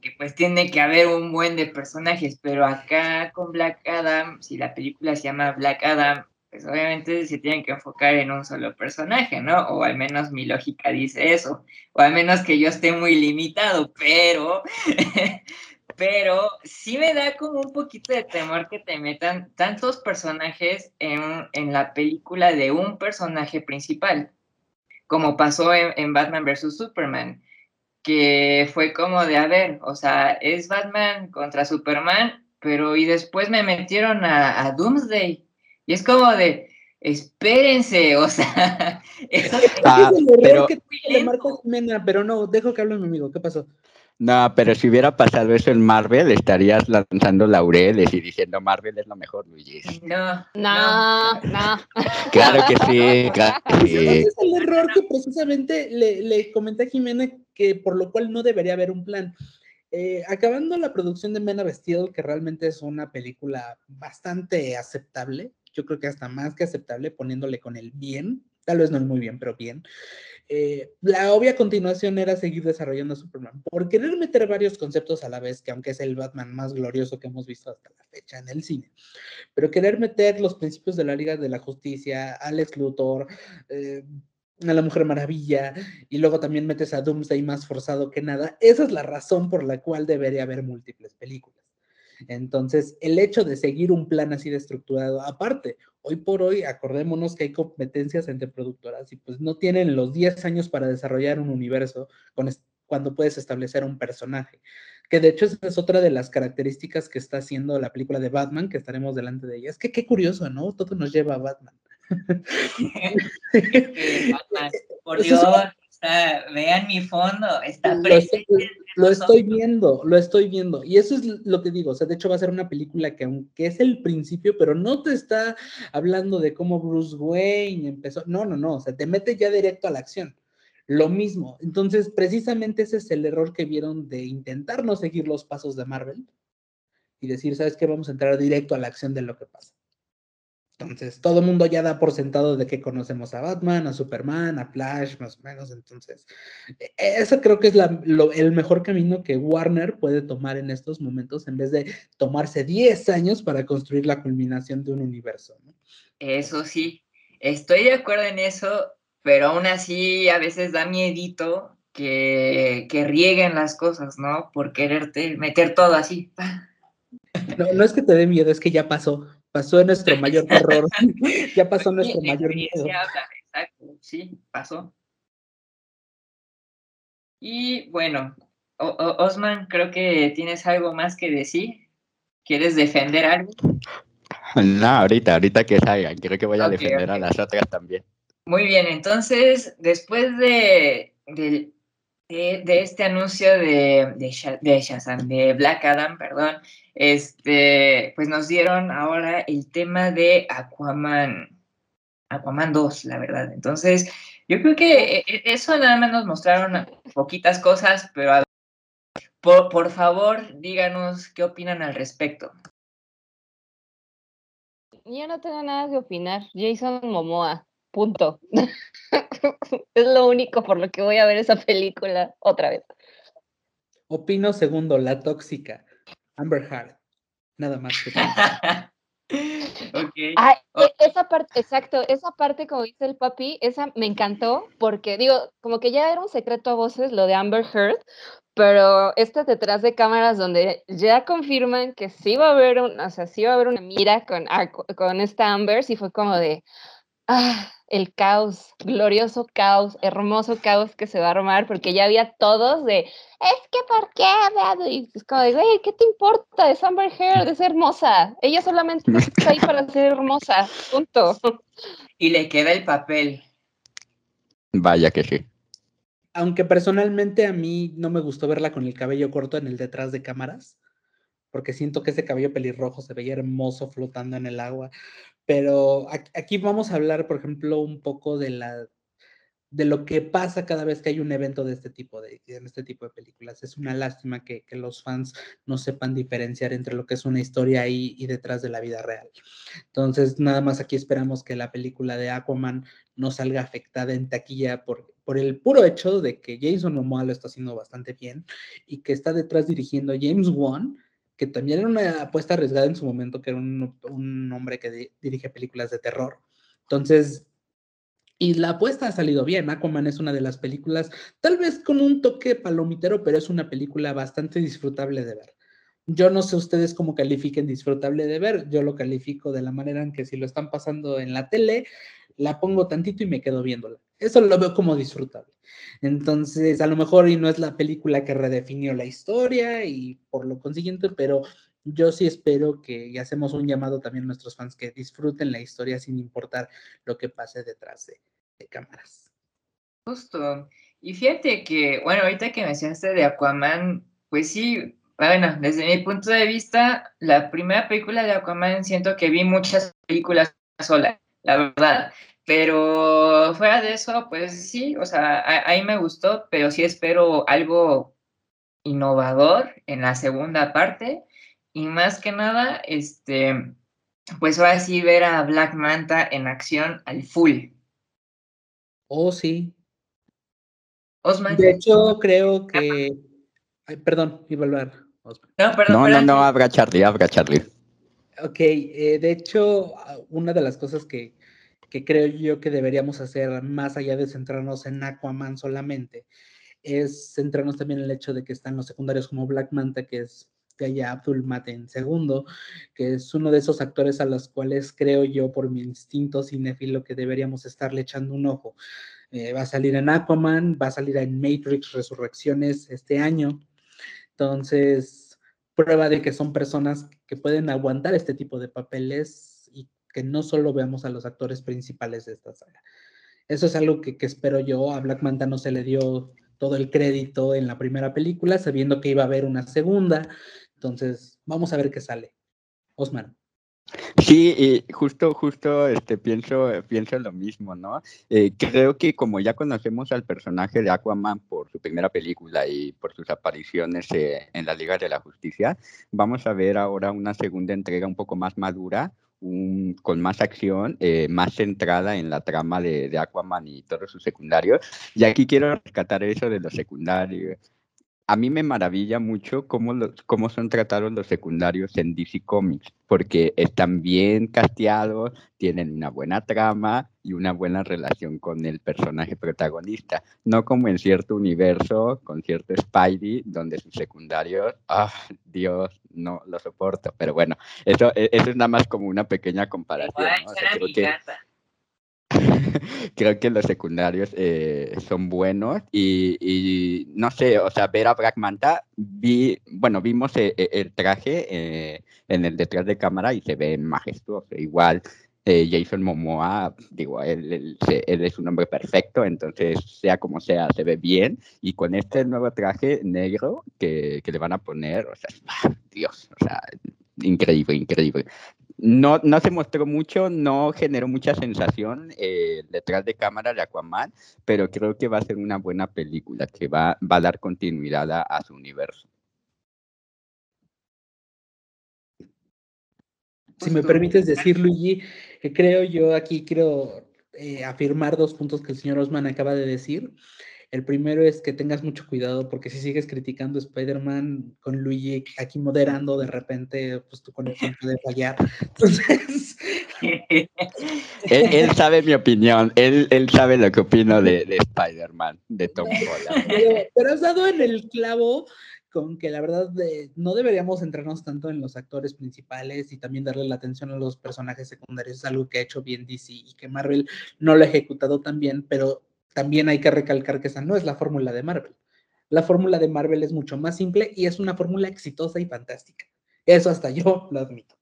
que pues tiene que haber un buen de personajes, pero acá con Black Adam, si la película se llama Black Adam, pues obviamente se tienen que enfocar en un solo personaje, ¿no? O al menos mi lógica dice eso, o al menos que yo esté muy limitado, pero, pero sí me da como un poquito de temor que te metan tantos personajes en, en la película de un personaje principal, como pasó en, Batman vs. Superman, que fue como de, a ver, o sea, es Batman contra Superman, pero y después me metieron a, a Doomsday y es como de, espérense, o sea, eso ah, pero, que pero no, dejo que hable mi amigo, ¿qué pasó? No, pero si hubiera pasado eso en Marvel, estarías lanzando laureles y diciendo Marvel es lo mejor, Luigi. No, no, no. Claro que sí, claro que sí. Ese es el error que precisamente le, le comenté a Jimena, que por lo cual no debería haber un plan. Eh, acabando la producción de Mena Vestido, que realmente es una película bastante aceptable, yo creo que hasta más que aceptable, poniéndole con el bien, tal vez no es muy bien, pero bien. Eh, la obvia continuación era seguir desarrollando a Superman, por querer meter varios conceptos a la vez, que aunque es el Batman más glorioso que hemos visto hasta la fecha en el cine, pero querer meter los principios de la Liga de la Justicia, Alex Luthor, eh, a la Mujer Maravilla, y luego también metes a Doomsday más forzado que nada, esa es la razón por la cual debería haber múltiples películas. Entonces, el hecho de seguir un plan así de estructurado, aparte, hoy por hoy, acordémonos que hay competencias entre productoras y pues no tienen los 10 años para desarrollar un universo con cuando puedes establecer un personaje. Que de hecho esa es otra de las características que está haciendo la película de Batman, que estaremos delante de ella. Es que qué curioso, ¿no? Todo nos lleva a Batman. Batman por Dios vean mi fondo, está presente. Lo, estoy viendo, lo estoy viendo. Y eso es lo que digo. O sea, de hecho va a ser una película que aunque es el principio, pero no te está hablando de cómo Bruce Wayne empezó. No, no, no. O sea, te mete ya directo a la acción. Lo mismo. Entonces, precisamente ese es el error que vieron de intentar no seguir los pasos de Marvel y decir, ¿sabes qué? Vamos a entrar directo a la acción de lo que pasa. Entonces, todo el mundo ya da por sentado de que conocemos a Batman, a Superman, a Flash, más o menos. Entonces, e, eso creo que es el mejor camino que Warner puede tomar en estos momentos en vez de tomarse 10 años para construir la culminación de un universo. Eso sí, estoy de acuerdo en eso, pero aún así a veces da miedito que, que rieguen las cosas, ¿no? Por quererte meter todo así. No, no es que te dé miedo, es que ya pasó. Pasó nuestro mayor terror. ya pasó nuestro mayor miedo. Exacto, sí, pasó. Y bueno, Osman, creo que tienes algo más que decir. ¿Quieres defender algo? No, ahorita, ahorita que salgan. Creo que voy a defender a las otras también. Muy bien, entonces, después de, de, este anuncio de, de, de Shazam, de Black Adam, perdón, este, pues nos dieron ahora el tema de Aquaman, Aquaman 2, la verdad. Entonces, yo creo que e, e, eso nada más nos mostraron poquitas cosas, pero por, por favor, díganos qué opinan al respecto. Yo no tengo nada que opinar. Jason Momoa, punto. es lo único por lo que voy a ver esa película otra vez. Opino segundo, la tóxica. Amber Heard. Nada más que okay. Ah, esa parte, exacto, esa parte, como dice el papi, esa me encantó porque, digo, como que ya era un secreto a voces lo de Amber Heard, pero este detrás de cámaras donde ya confirman que sí va a haber, un, o sea, sí va a haber una mira con, con esta Amber, sí fue como de, ah, el caos, glorioso caos, hermoso caos que se va a armar, porque ya había todos de, es que ¿por qué? Y es como de, güey, ¿qué te importa? Es Amber Heard, es hermosa. Ella solamente está ahí para ser hermosa, punto. Y le queda el papel. Vaya que sí. Aunque personalmente a mí no me gustó verla con el cabello corto en el detrás de cámaras, porque siento que ese cabello pelirrojo se veía hermoso flotando en el agua, pero aquí vamos a hablar, por ejemplo, un poco de la de lo que pasa cada vez que hay un evento de este tipo de, en este tipo de películas. Es una lástima que, los fans no sepan diferenciar entre lo que es una historia ahí y detrás de la vida real. Entonces, nada más aquí esperamos que la película de Aquaman no salga afectada en taquilla por, por el puro hecho de que Jason Momoa lo está haciendo bastante bien y que está detrás dirigiendo James Wan, que también era una apuesta arriesgada en su momento, que era un, hombre que dirige películas de terror. Entonces, y la apuesta ha salido bien. Aquaman es una de las películas, tal vez con un toque palomitero, pero es una película bastante disfrutable de ver. Yo no sé ustedes cómo califiquen disfrutable de ver. Yo lo califico de la manera en que si lo están pasando en la tele, la pongo tantito y me quedo viéndola. Eso lo veo como disfrutable. Entonces, a lo mejor y no es la película que redefinió la historia y por lo consiguiente, pero yo sí espero que y hacemos un llamado también a nuestros fans que disfruten la historia sin importar lo que pase detrás de, cámaras. Justo. Y fíjate que, bueno, ahorita que mencionaste de Aquaman, pues sí, bueno, desde mi punto de vista, la primera película de Aquaman siento que vi muchas películas sola, la verdad. Pero fuera de eso, pues sí, o sea, ahí me gustó, pero sí espero algo innovador en la segunda parte. Y más que nada, este, pues va a sí ver a Black Manta en acción al full. Oh, sí. Osman. De hecho, creo que. Ay, perdón, iba a hablar. No, perdón. No, no, no, habrá Charlie, habrá Charlie. Ok, eh, de hecho, una de las cosas que, creo yo que deberíamos hacer más allá de centrarnos en Aquaman solamente, es centrarnos también en el hecho de que están los secundarios como Black Manta, que es Yaya Abdul Mate en segundo, que es uno de esos actores a los cuales creo yo por mi instinto cinéfilo que deberíamos estarle echando un ojo. Eh, va a salir en Aquaman, va a salir en Matrix Resurrecciones este año. Entonces, prueba de que son personas que pueden aguantar este tipo de papeles que no solo veamos a los actores principales de esta saga. Eso es algo que, espero yo. A Black Manta no se le dio todo el crédito en la primera película, sabiendo que iba a haber una segunda. Entonces, vamos a ver qué sale. Osman. Sí, justo, justo, este, pienso, pienso lo mismo, ¿no? Eh, creo que como ya conocemos al personaje de Aquaman por su primera película y por sus apariciones eh, en la Liga de la Justicia, vamos a ver ahora una segunda entrega un poco más madura, con más acción, eh, más centrada en la trama de, de, Aquaman y todos sus secundarios. Y aquí quiero rescatar eso de los secundarios a mí me maravilla mucho cómo, los, cómo son tratados los secundarios en DC Comics, porque están bien casteados, tienen una buena trama y una buena relación con el personaje protagonista. No como en cierto universo, con cierto Spidey, donde sus secundarios, ah, Dios, no lo soporto. Pero bueno, eso, e, eso es nada más como una pequeña comparación. creo que los secundarios eh, son buenos y, no sé, o sea, ver a Black Manta, vi, bueno, vimos el, e, el traje eh, en el detrás de cámara y se ve majestuoso. Igual eh, Jason Momoa, digo, él, él, es un hombre perfecto, entonces sea como sea, se ve bien. Y con este nuevo traje negro que, que le van a poner, o sea, Dios, o sea, increíble, increíble no, no se mostró mucho, no generó mucha sensación eh, detrás de cámara de Aquaman, pero creo que va a ser una buena película que va, va a dar continuidad a, su universo. Si me permites decir, Luigi, que creo yo aquí quiero eh, afirmar dos puntos que el señor Osman acaba de decir. El primero es que tengas mucho cuidado porque si sigues criticando a Spider-Man con Luigi aquí moderando, de repente pues tu conexión puede fallar. Entonces... él, sabe mi opinión, él, él sabe lo que opino de, de Spider-Man, de Tom Holland. Pero, has dado en el clavo con que la verdad no deberíamos centrarnos tanto en los actores principales y también darle la atención a los personajes secundarios, es algo que ha hecho bien DC y que Marvel no lo ha ejecutado tan bien, pero también hay que recalcar que esa no es la fórmula de Marvel. La fórmula de Marvel es mucho más simple y es una fórmula exitosa y fantástica. Eso hasta yo lo admito.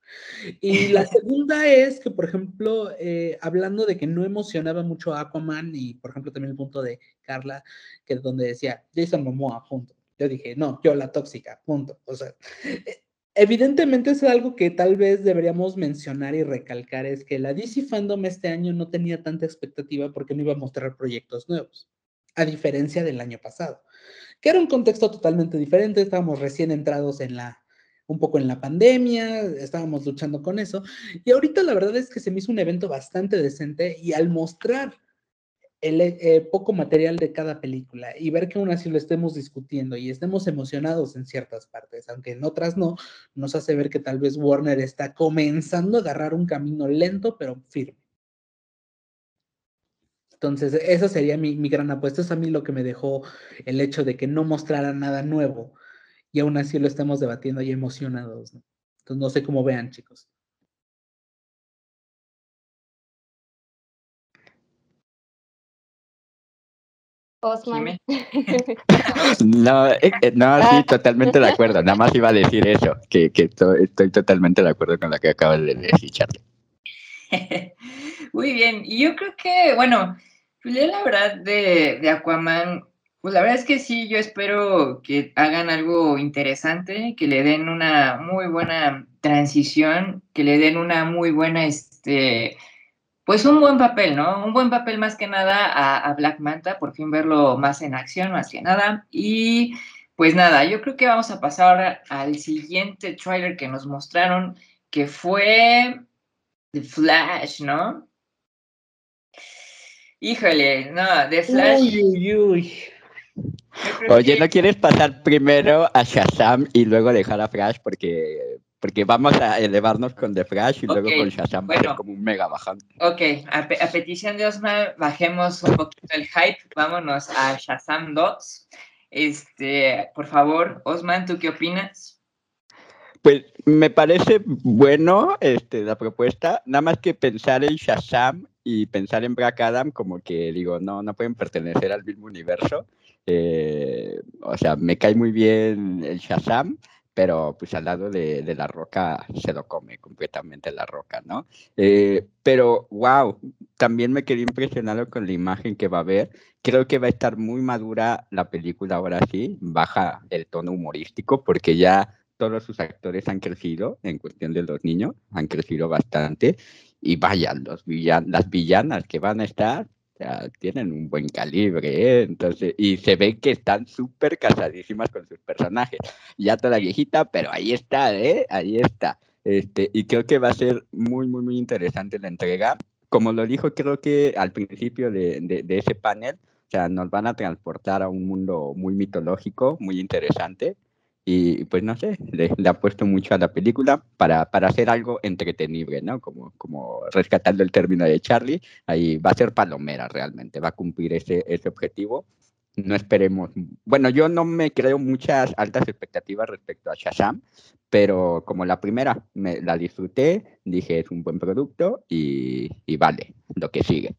Y la segunda es que, por ejemplo, eh, hablando de que no emocionaba mucho a Aquaman y, por ejemplo, también el punto de Carla, que es donde decía Jason Momoa, punto. Yo dije, no, yo la tóxica, punto. O sea, evidentemente es algo que tal vez deberíamos mencionar y recalcar, es que la DC Fandom este año no tenía tanta expectativa porque no iba a mostrar proyectos nuevos, a diferencia del año pasado, que era un contexto totalmente diferente, estábamos recién entrados en la un poco en la pandemia, estábamos luchando con eso, y ahorita la verdad es que se me hizo un evento bastante decente y al mostrar el eh, poco material de cada película y ver que aún así lo estemos discutiendo y estemos emocionados en ciertas partes, aunque en otras no, nos hace ver que tal vez Warner está comenzando a agarrar un camino lento pero firme. Entonces, esa sería mi, mi gran apuesta. Es a mí lo que me dejó el hecho de que no mostrara nada nuevo y aún así lo estemos debatiendo y emocionados. Entonces, no sé cómo vean, chicos. Osman. no, eh, eh, no, sí, ah. totalmente de acuerdo. Nada más iba a decir eso, que, estoy, totalmente de acuerdo con lo que acabas de decir, Charlie. Muy bien, y yo creo que, bueno, la verdad de, de Aquaman, pues la verdad es que sí, yo espero que hagan algo interesante, que le den una muy buena transición, que le den una muy buena, este, pues un buen papel, ¿no? Un buen papel más que nada a, Black Manta, por fin verlo más en acción, más que nada. Y pues nada, yo creo que vamos a pasar al siguiente trailer que nos mostraron, que fue The Flash, ¿no? Híjole, no, The Flash. Uy, uy, uy. Oye, ¿no quieres pasar primero a Shazam y luego dejar a Flash? Porque porque vamos a elevarnos con The Flash y luego con Shazam como un mega bajón. Ok, a, petición de Osman, bajemos un poquito el hype, vámonos a Shazam 2. Este, por favor, Osman, ¿tú qué opinas? Pues me parece bueno este, la propuesta, nada más que pensar en Shazam y pensar en Black Adam como que digo, no, no pueden pertenecer al mismo universo. Eh, o sea, me cae muy bien el Shazam, pero pues al lado de, de, la roca se lo come completamente la roca, ¿no? Eh, pero, wow, también me quedé impresionado con la imagen que va a haber. Creo que va a estar muy madura la película ahora sí, baja el tono humorístico porque ya todos sus actores han crecido en cuestión de los niños, han crecido bastante. Y vaya, los las villanas que van a estar, tienen un buen calibre, ¿eh? entonces, y se ve que están súper casadísimas con sus personajes. Ya toda viejita, pero ahí está, ¿eh? Ahí está. Este, y creo que va a ser muy, muy, muy interesante la entrega. Como lo dijo, creo que al principio de, de, ese panel, o sea, nos van a transportar a un mundo muy mitológico, muy interesante. Y pues no sé, le, ha puesto mucho a la película para, para, hacer algo entretenible, ¿no? Como, como rescatando el término de Charlie, ahí va a ser palomera realmente, va a cumplir ese, ese objetivo. No esperemos, bueno, yo no me creo muchas altas expectativas respecto a Shazam, pero como la primera me la disfruté, dije es un buen producto y, y vale, lo que sigue.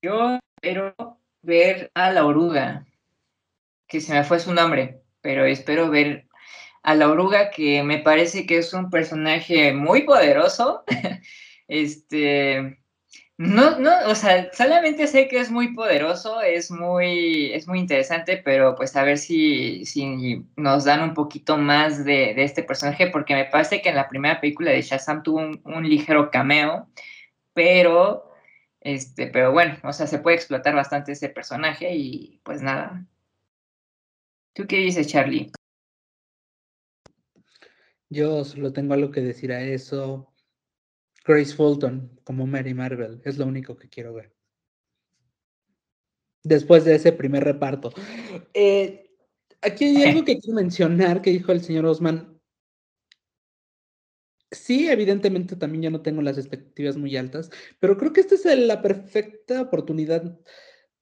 Yo espero ver a la oruga, que se me fue su nombre pero espero ver a la oruga, que me parece que es un personaje muy poderoso. este, no, no, o sea, solamente sé que es muy poderoso, es muy, es muy interesante, pero pues a ver si, si nos dan un poquito más de, este personaje, porque me parece que en la primera película de Shazam tuvo un, un ligero cameo, pero, este, pero bueno, o sea, se puede explotar bastante ese personaje y pues nada, ¿Tú qué dices, Charlie? Yo solo tengo algo que decir a eso. Grace Fulton como Mary Marvel, es lo único que quiero ver. Después de ese primer reparto. Eh, aquí hay algo que quiero mencionar que dijo el señor Osman. Sí, evidentemente también ya no tengo las expectativas muy altas, pero creo que esta es la perfecta oportunidad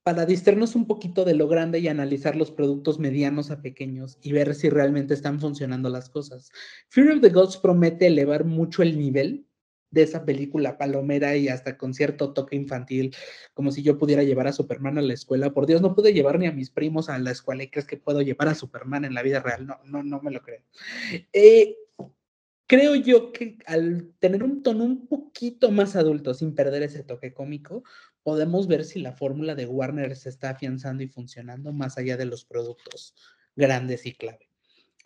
para distraernos un poquito de lo grande y analizar los productos medianos a pequeños y ver si realmente están funcionando las cosas. Fear of the Gods promete elevar mucho el nivel de esa película palomera y hasta con cierto toque infantil, como si yo pudiera llevar a Superman a la escuela. Por Dios, no pude llevar ni a mis primos a la escuela y crees que puedo llevar a Superman en la vida real. No, no, no me lo creo. Eh, creo yo que al tener un tono un poquito más adulto, sin perder ese toque cómico, podemos ver si la fórmula de Warner se está afianzando y funcionando más allá de los productos grandes y clave.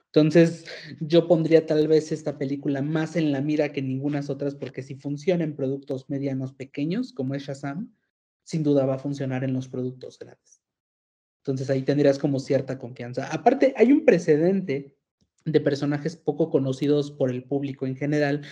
Entonces, yo pondría tal vez esta película más en la mira que ninguna otras, porque si funciona en productos medianos pequeños, como es Shazam, sin duda va a funcionar en los productos grandes. Entonces ahí tendrías como cierta confianza. Aparte, hay un precedente de personajes poco conocidos por el público en general,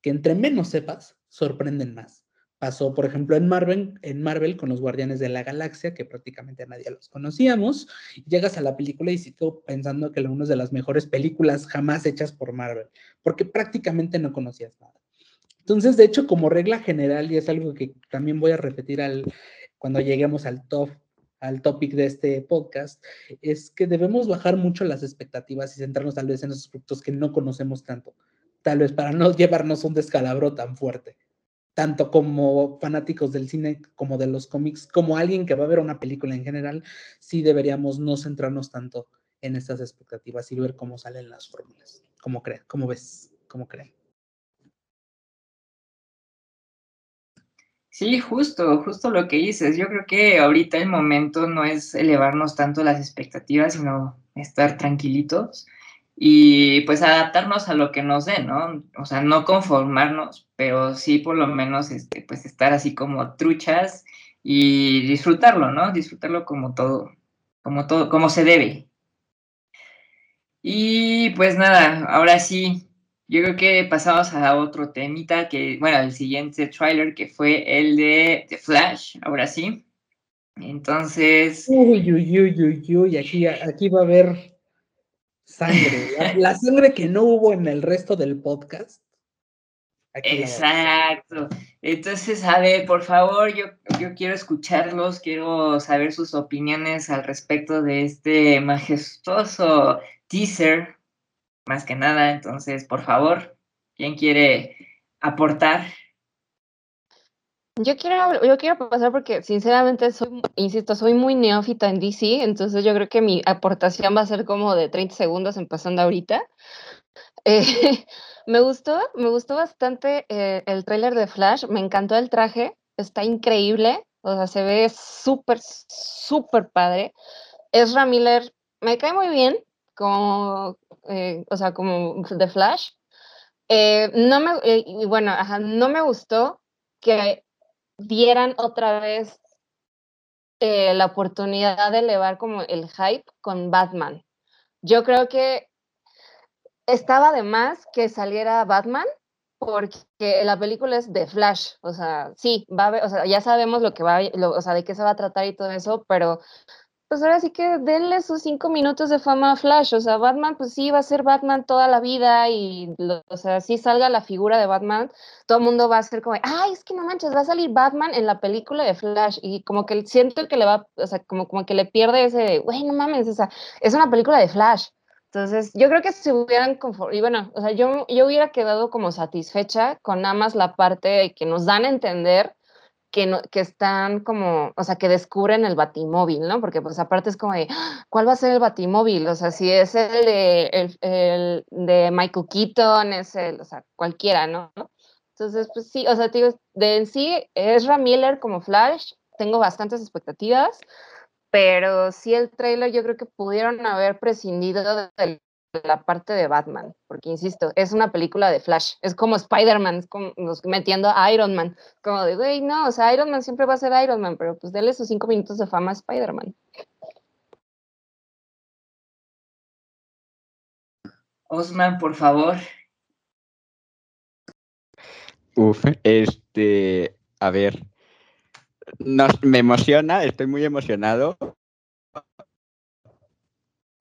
que entre menos sepas, sorprenden más. Pasó, por ejemplo, en Marvel, en Marvel con los Guardianes de la Galaxia, que prácticamente nadie los conocíamos. Llegas a la película y sigo pensando que es una de las mejores películas jamás hechas por Marvel, porque prácticamente no conocías nada. Entonces, de hecho, como regla general, y es algo que también voy a repetir al, cuando lleguemos al top, al topic de este podcast, es que debemos bajar mucho las expectativas y centrarnos tal vez en esos productos que no conocemos tanto, tal vez para no llevarnos un descalabro tan fuerte tanto como fanáticos del cine como de los cómics, como alguien que va a ver una película en general, sí deberíamos no centrarnos tanto en estas expectativas y ver cómo salen las fórmulas. ¿Cómo crees? ¿Cómo ves? ¿Cómo creen? Sí, justo, justo lo que dices. Yo creo que ahorita el momento no es elevarnos tanto las expectativas, sino estar tranquilitos y pues adaptarnos a lo que nos den, ¿no? O sea, no conformarnos, pero sí por lo menos este, pues estar así como truchas y disfrutarlo, ¿no? Disfrutarlo como todo, como todo, como se debe. Y pues nada, ahora sí, yo creo que pasamos a otro temita que, bueno, el siguiente trailer que fue el de The Flash, ahora sí. Entonces. Uy, uy, uy, uy, uy, aquí, aquí va a haber Sangre, la, sangre que no hubo en el resto del podcast. Exacto. Entonces, a ver, por favor, yo, yo quiero escucharlos, quiero saber sus opiniones al respecto de este majestuoso teaser, más que nada. Entonces, por favor, ¿quién quiere aportar? Yo quiero, yo quiero pasar porque sinceramente soy, insisto, soy muy neófita en DC, entonces yo creo que mi aportación va a ser como de 30 segundos empezando ahorita. Eh, me gustó, me gustó bastante eh, el tráiler de Flash, me encantó el traje, está increíble, o sea, se ve súper, súper padre. Ezra Miller me cae muy bien, como, eh, o sea, como de Flash. no me, bueno, no me gustó que dieran otra vez eh, la oportunidad de elevar como el hype con Batman. Yo creo que estaba de más que saliera Batman porque la película es de Flash, o sea, sí, va a o sea, ya sabemos lo que va, o sea, de qué se va a tratar y todo eso, pero pues ahora sí que denle sus cinco minutos de fama a Flash. O sea, Batman, pues sí, va a ser Batman toda la vida y, o sea, si salga la figura de Batman, todo el mundo va a ser como, ay, es que no manches, va a salir Batman en la película de Flash. Y como que siento que le va, o sea, como, como que le pierde ese, güey, no mames, o sea, es una película de Flash. Entonces, yo creo que si hubieran y bueno, o sea, yo, yo hubiera quedado como satisfecha con nada más la parte que nos dan a entender que, no, que están como, o sea, que descubren el batimóvil, ¿no? Porque pues aparte es como de, ¡ah! ¿cuál va a ser el batimóvil? O sea, si es el de, el, de Michael Keaton, es el, o sea, cualquiera, ¿no? Entonces, pues sí, o sea, digo, de en sí, Ezra Miller como Flash, tengo bastantes expectativas, pero sí el trailer yo creo que pudieron haber prescindido del la parte de Batman, porque insisto, es una película de Flash, es como Spider-Man, es como metiendo a Iron Man, como de, güey, no, o sea, Iron Man siempre va a ser Iron Man, pero pues déle sus cinco minutos de fama a Spider-Man. Osman, por favor. Uf, este, a ver, me emociona, estoy muy emocionado.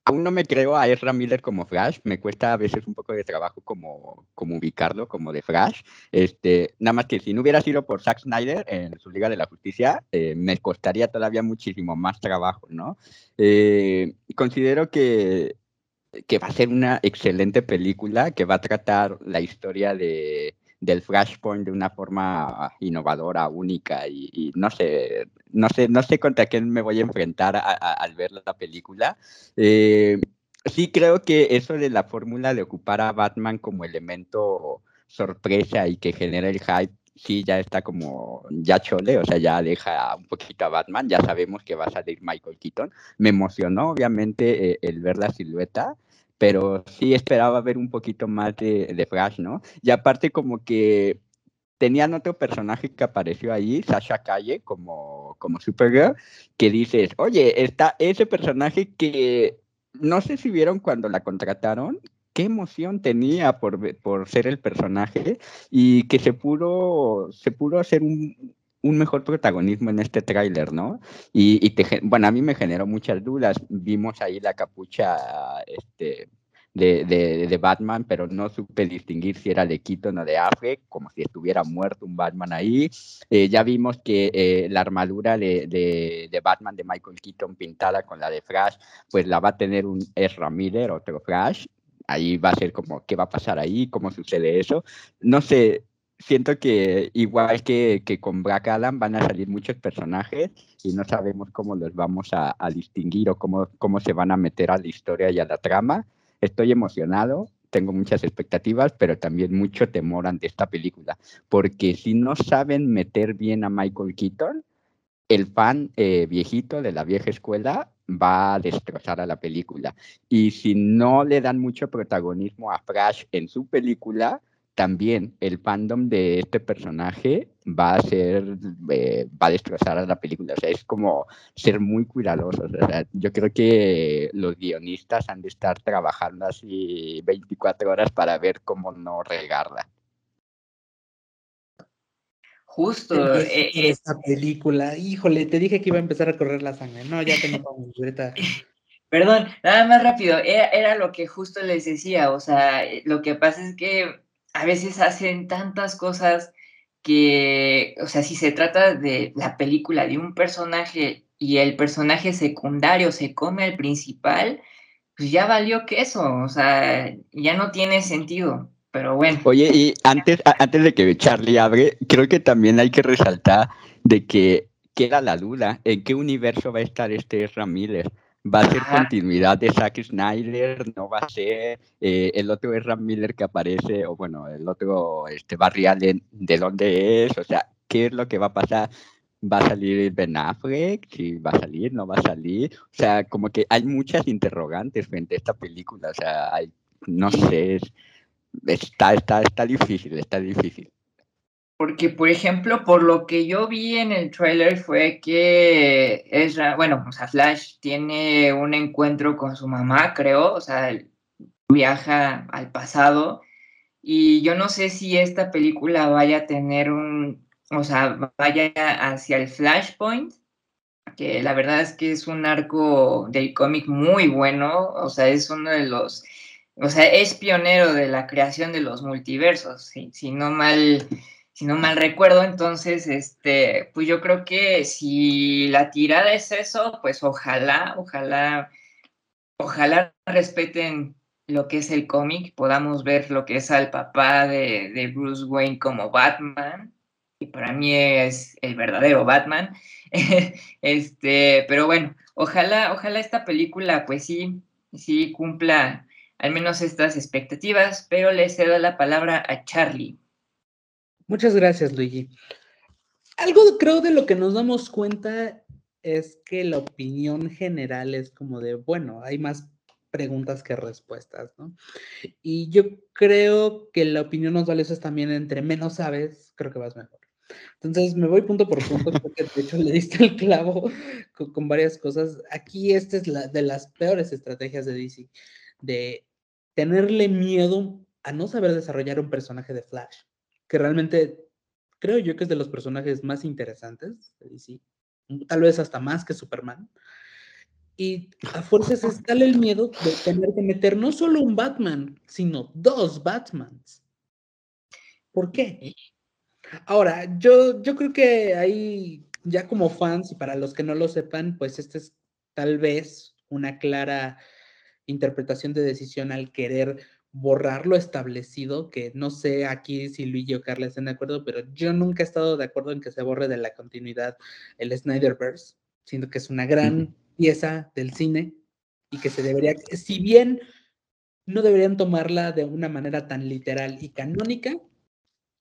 Aún no me creo a Ezra Miller como Flash, me cuesta a veces un poco de trabajo como, como ubicarlo como de Flash. Este, nada más que si no hubiera sido por Zack Snyder en su Liga de la Justicia, eh, me costaría todavía muchísimo más trabajo, ¿no? Eh, considero que, que va a ser una excelente película que va a tratar la historia de, del Flashpoint de una forma innovadora, única y, no sé, no sé, no sé contra quién me voy a enfrentar al ver la película. Eh, sí creo que eso de la fórmula de ocupar a Batman como elemento sorpresa y que genera el hype sí ya está como ya chole, o sea, ya deja un poquito a Batman, ya sabemos que va a salir Michael Keaton. Me emocionó obviamente eh, el ver la silueta, pero sí esperaba ver un poquito más de, de Flash, ¿no? Y aparte como que tenían otro personaje que apareció ahí, Sasha Calle, como, como Supergirl, que dices, oye, está ese personaje que no sé si vieron cuando la contrataron, qué emoción tenía por, por ser el personaje y que se se pudo hacer un, un mejor protagonismo en este tráiler, ¿no? Y, bueno, a mí me generó muchas dudas. Vimos ahí la capucha este, de, de, Batman, pero no supe distinguir si era de Keaton o de Affleck, como si estuviera muerto un Batman ahí. Eh, ya vimos que eh, la armadura de, de, Batman de Michael Keaton pintada con la de Flash, pues la va a tener un Ezra Miller, otro Flash. Ahí va a ser como, ¿qué va a pasar ahí? ¿Cómo sucede eso? No sé, siento que igual que, que, con Black Adam van a salir muchos personajes y no sabemos cómo los vamos a, distinguir o cómo, cómo se van a meter a la historia y a la trama. Estoy emocionado, tengo muchas expectativas, pero también mucho temor ante esta película, porque si no saben meter bien a Michael Keaton, el fan eh, viejito de la vieja escuela va a destrozar a la película. Y si no le dan mucho protagonismo a Flash en su película, también el fandom de este personaje va a ser, eh, va a destrozar a la película. O sea, es como ser muy cuidadosos. yo creo que los guionistas han de estar trabajando así 24 horas para ver cómo no regarla. Justo. Eh, eh, esta película, híjole, te dije que iba a empezar a correr la sangre. No, ya tengo como Perdón, nada más rápido. Era, era lo que justo les decía. O sea, lo que pasa es que a veces hacen tantas cosas que, o sea, si se trata de la película de un personaje y el personaje secundario se come al principal, pues ya valió queso, o sea, ya no tiene sentido. Pero bueno. Oye, y antes, antes de que Charlie abre, creo que también hay que resaltar de que queda la duda en qué universo va a estar este Miller va a ser continuidad de Zack Snyder, no va a ser eh, el otro Ram Miller que aparece, o bueno, el otro este, Barry Allen, de dónde es, o sea, qué es lo que va a pasar. ¿Va a salir Ben Affleck? ¿Sí va a salir? ¿No va a salir? O sea, como que hay muchas interrogantes frente a esta película. O sea, hay, no sé, está, está, está difícil, está difícil. Porque, por ejemplo, por lo que yo vi en el trailer fue que es, bueno, o sea, Flash tiene un encuentro con su mamá, creo, o sea, viaja al pasado y yo no sé si esta película vaya a tener un, o sea, vaya hacia el Flashpoint, que la verdad es que es un arco del cómic muy bueno, o sea, es uno de los, o sea, es pionero de la creación de los multiversos, si no mal si no mal recuerdo, entonces, este, pues yo creo que si la tirada es eso, pues ojalá, ojalá, ojalá respeten lo que es el cómic, podamos ver lo que es al papá de, de, Bruce Wayne como Batman, y para mí es el verdadero Batman. este, pero bueno, ojalá, ojalá esta película, pues sí, sí cumpla al menos estas expectativas, pero le cedo la palabra a Charlie. Muchas gracias, Luigi. Algo creo de lo que nos damos cuenta es que la opinión general es como de, bueno, hay más preguntas que respuestas, ¿no? Y yo creo que la opinión nos vale es también entre menos sabes, creo que vas mejor. Entonces me voy punto por punto porque de hecho le diste el clavo con, varias cosas. Aquí esta es la de las peores estrategias de DC, de tenerle miedo a no saber desarrollar un personaje de Flash, que realmente creo yo que es de los personajes más interesantes de DC, tal vez hasta más que Superman. Y a fuerzas está el miedo de tener que meter no solo un Batman, sino dos Batmans. ¿Por qué? Ahora, yo, yo creo que hay, ya como fans, y para los que no lo sepan, pues este es tal vez una clara interpretación de decisión al querer borrar lo establecido, que no sé aquí si Luigi o Carla estén de acuerdo, pero yo nunca he estado de acuerdo en que se borre de la continuidad el Snyderverse, siendo que es una gran pieza del cine y que se debería, si bien no deberían tomarla de una manera tan literal y canónica,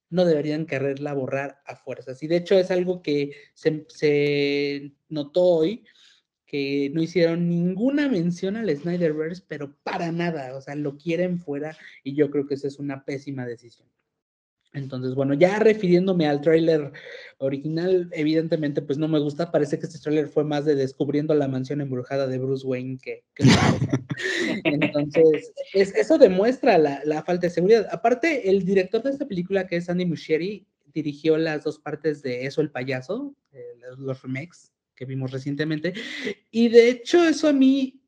no deberían quererla borrar a fuerzas. Y de hecho es algo que se, se notó hoy que no hicieron ninguna mención al Snyderverse, pero para nada, o sea, lo quieren fuera y yo creo que esa es una pésima decisión. Entonces, bueno, ya refiriéndome al tráiler original, evidentemente pues no me gusta, parece que este tráiler fue más de descubriendo la mansión embrujada de Bruce Wayne que... Entonces, eso demuestra la, la, falta de seguridad. Aparte, el director de esta película, que es Andy Muschietti, dirigió las dos partes de Eso el payaso, eh, los remakes, que vimos recientemente. Y de hecho eso a mí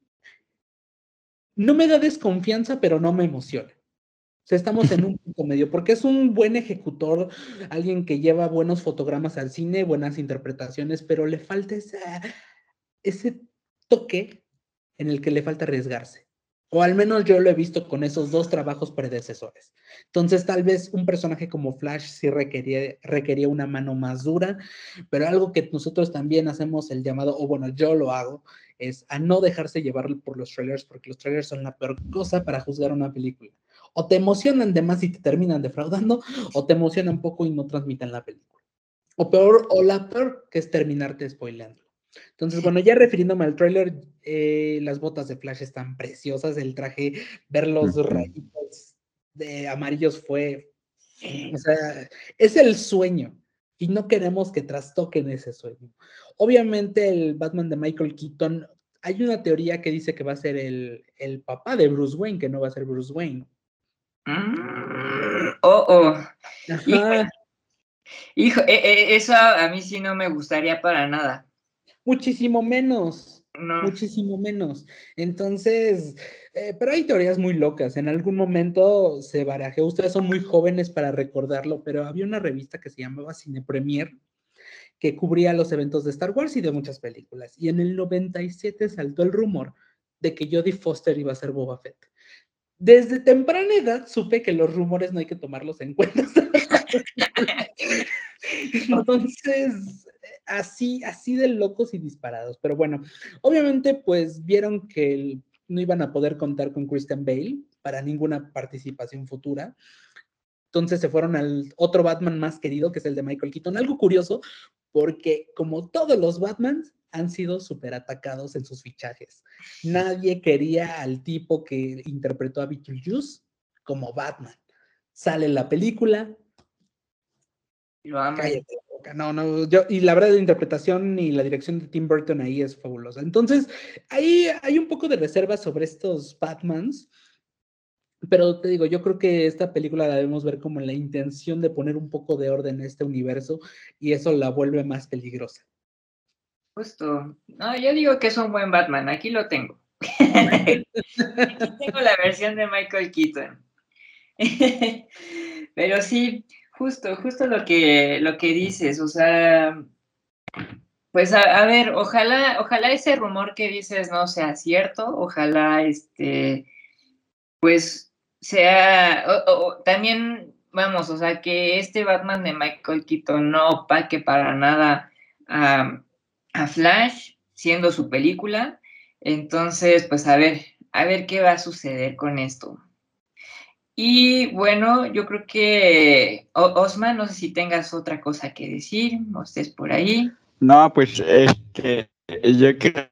no me da desconfianza, pero no me emociona. O sea, estamos en un punto medio, porque es un buen ejecutor, alguien que lleva buenos fotogramas al cine, buenas interpretaciones, pero le falta ese toque en el que le falta arriesgarse. O al menos yo lo he visto con esos dos trabajos predecesores. Entonces, tal vez un personaje como Flash sí requería, requería una mano más dura, pero algo que nosotros también hacemos el llamado, o bueno, yo lo hago, es a no dejarse llevar por los trailers, porque los trailers son la peor cosa para juzgar una película. O te emocionan de más y te terminan defraudando, o te emocionan poco y no transmiten la película. O peor, o la peor, que es terminarte spoileando. Entonces, bueno, ya refiriéndome al tráiler, eh, las botas de Flash están preciosas, el traje, ver los rayitos de amarillos fue, o sea, es el sueño y no queremos que trastoquen ese sueño. Obviamente el Batman de Michael Keaton, hay una teoría que dice que va a ser el, el papá de Bruce Wayne, que no va a ser Bruce Wayne. Mm, oh, oh. Hijo, e, e, eso a mí sí no me gustaría para nada. Muchísimo menos. Muchísimo menos. Entonces, eh, pero hay teorías muy locas. En algún momento se barajeó, ustedes son muy jóvenes para recordarlo, pero había una revista que se llamaba Cine Premier que cubría los eventos de Star Wars y de muchas películas. Y en el 97 saltó el rumor de que Jodie Foster iba a ser Boba Fett. Desde temprana edad supe que los rumores no hay que tomarlos en cuenta. Entonces, así, así de locos y disparados. Pero bueno, obviamente pues vieron que no iban a poder contar con Christian Bale para ninguna participación futura. Entonces se fueron al otro Batman más querido, que es el de Michael Keaton. Algo curioso, porque como todos los Batmans han sido súper atacados en sus fichajes. Nadie quería al tipo que interpretó a Beetlejuice como Batman. Sale la película. Lo no, no, yo, y la verdad la interpretación y la dirección de Tim Burton ahí es fabulosa. Entonces, ahí hay un poco de reserva sobre estos Batmans, pero te digo, yo creo que esta película la debemos ver como la intención de poner un poco de orden en este universo y eso la vuelve más peligrosa. Justo. No, yo digo que es un buen Batman, aquí lo tengo. aquí tengo la versión de Michael Keaton. pero sí, Justo, justo lo que, lo que dices, o sea, pues a, ver, ojalá, ojalá ese rumor que dices no sea cierto, ojalá este, pues sea, también, vamos, o sea, que este Batman de Michael Keaton no opaque para nada a, a Flash, siendo su película, entonces, pues a ver, a ver qué va a suceder con esto. Y bueno, yo creo que, Osman, no sé si tengas otra cosa que decir, o estés por ahí. No, pues este, yo creo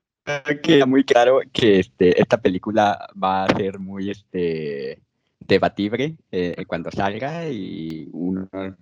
que muy claro que este, esta película va a ser muy este, debatible eh, cuando salga y uno va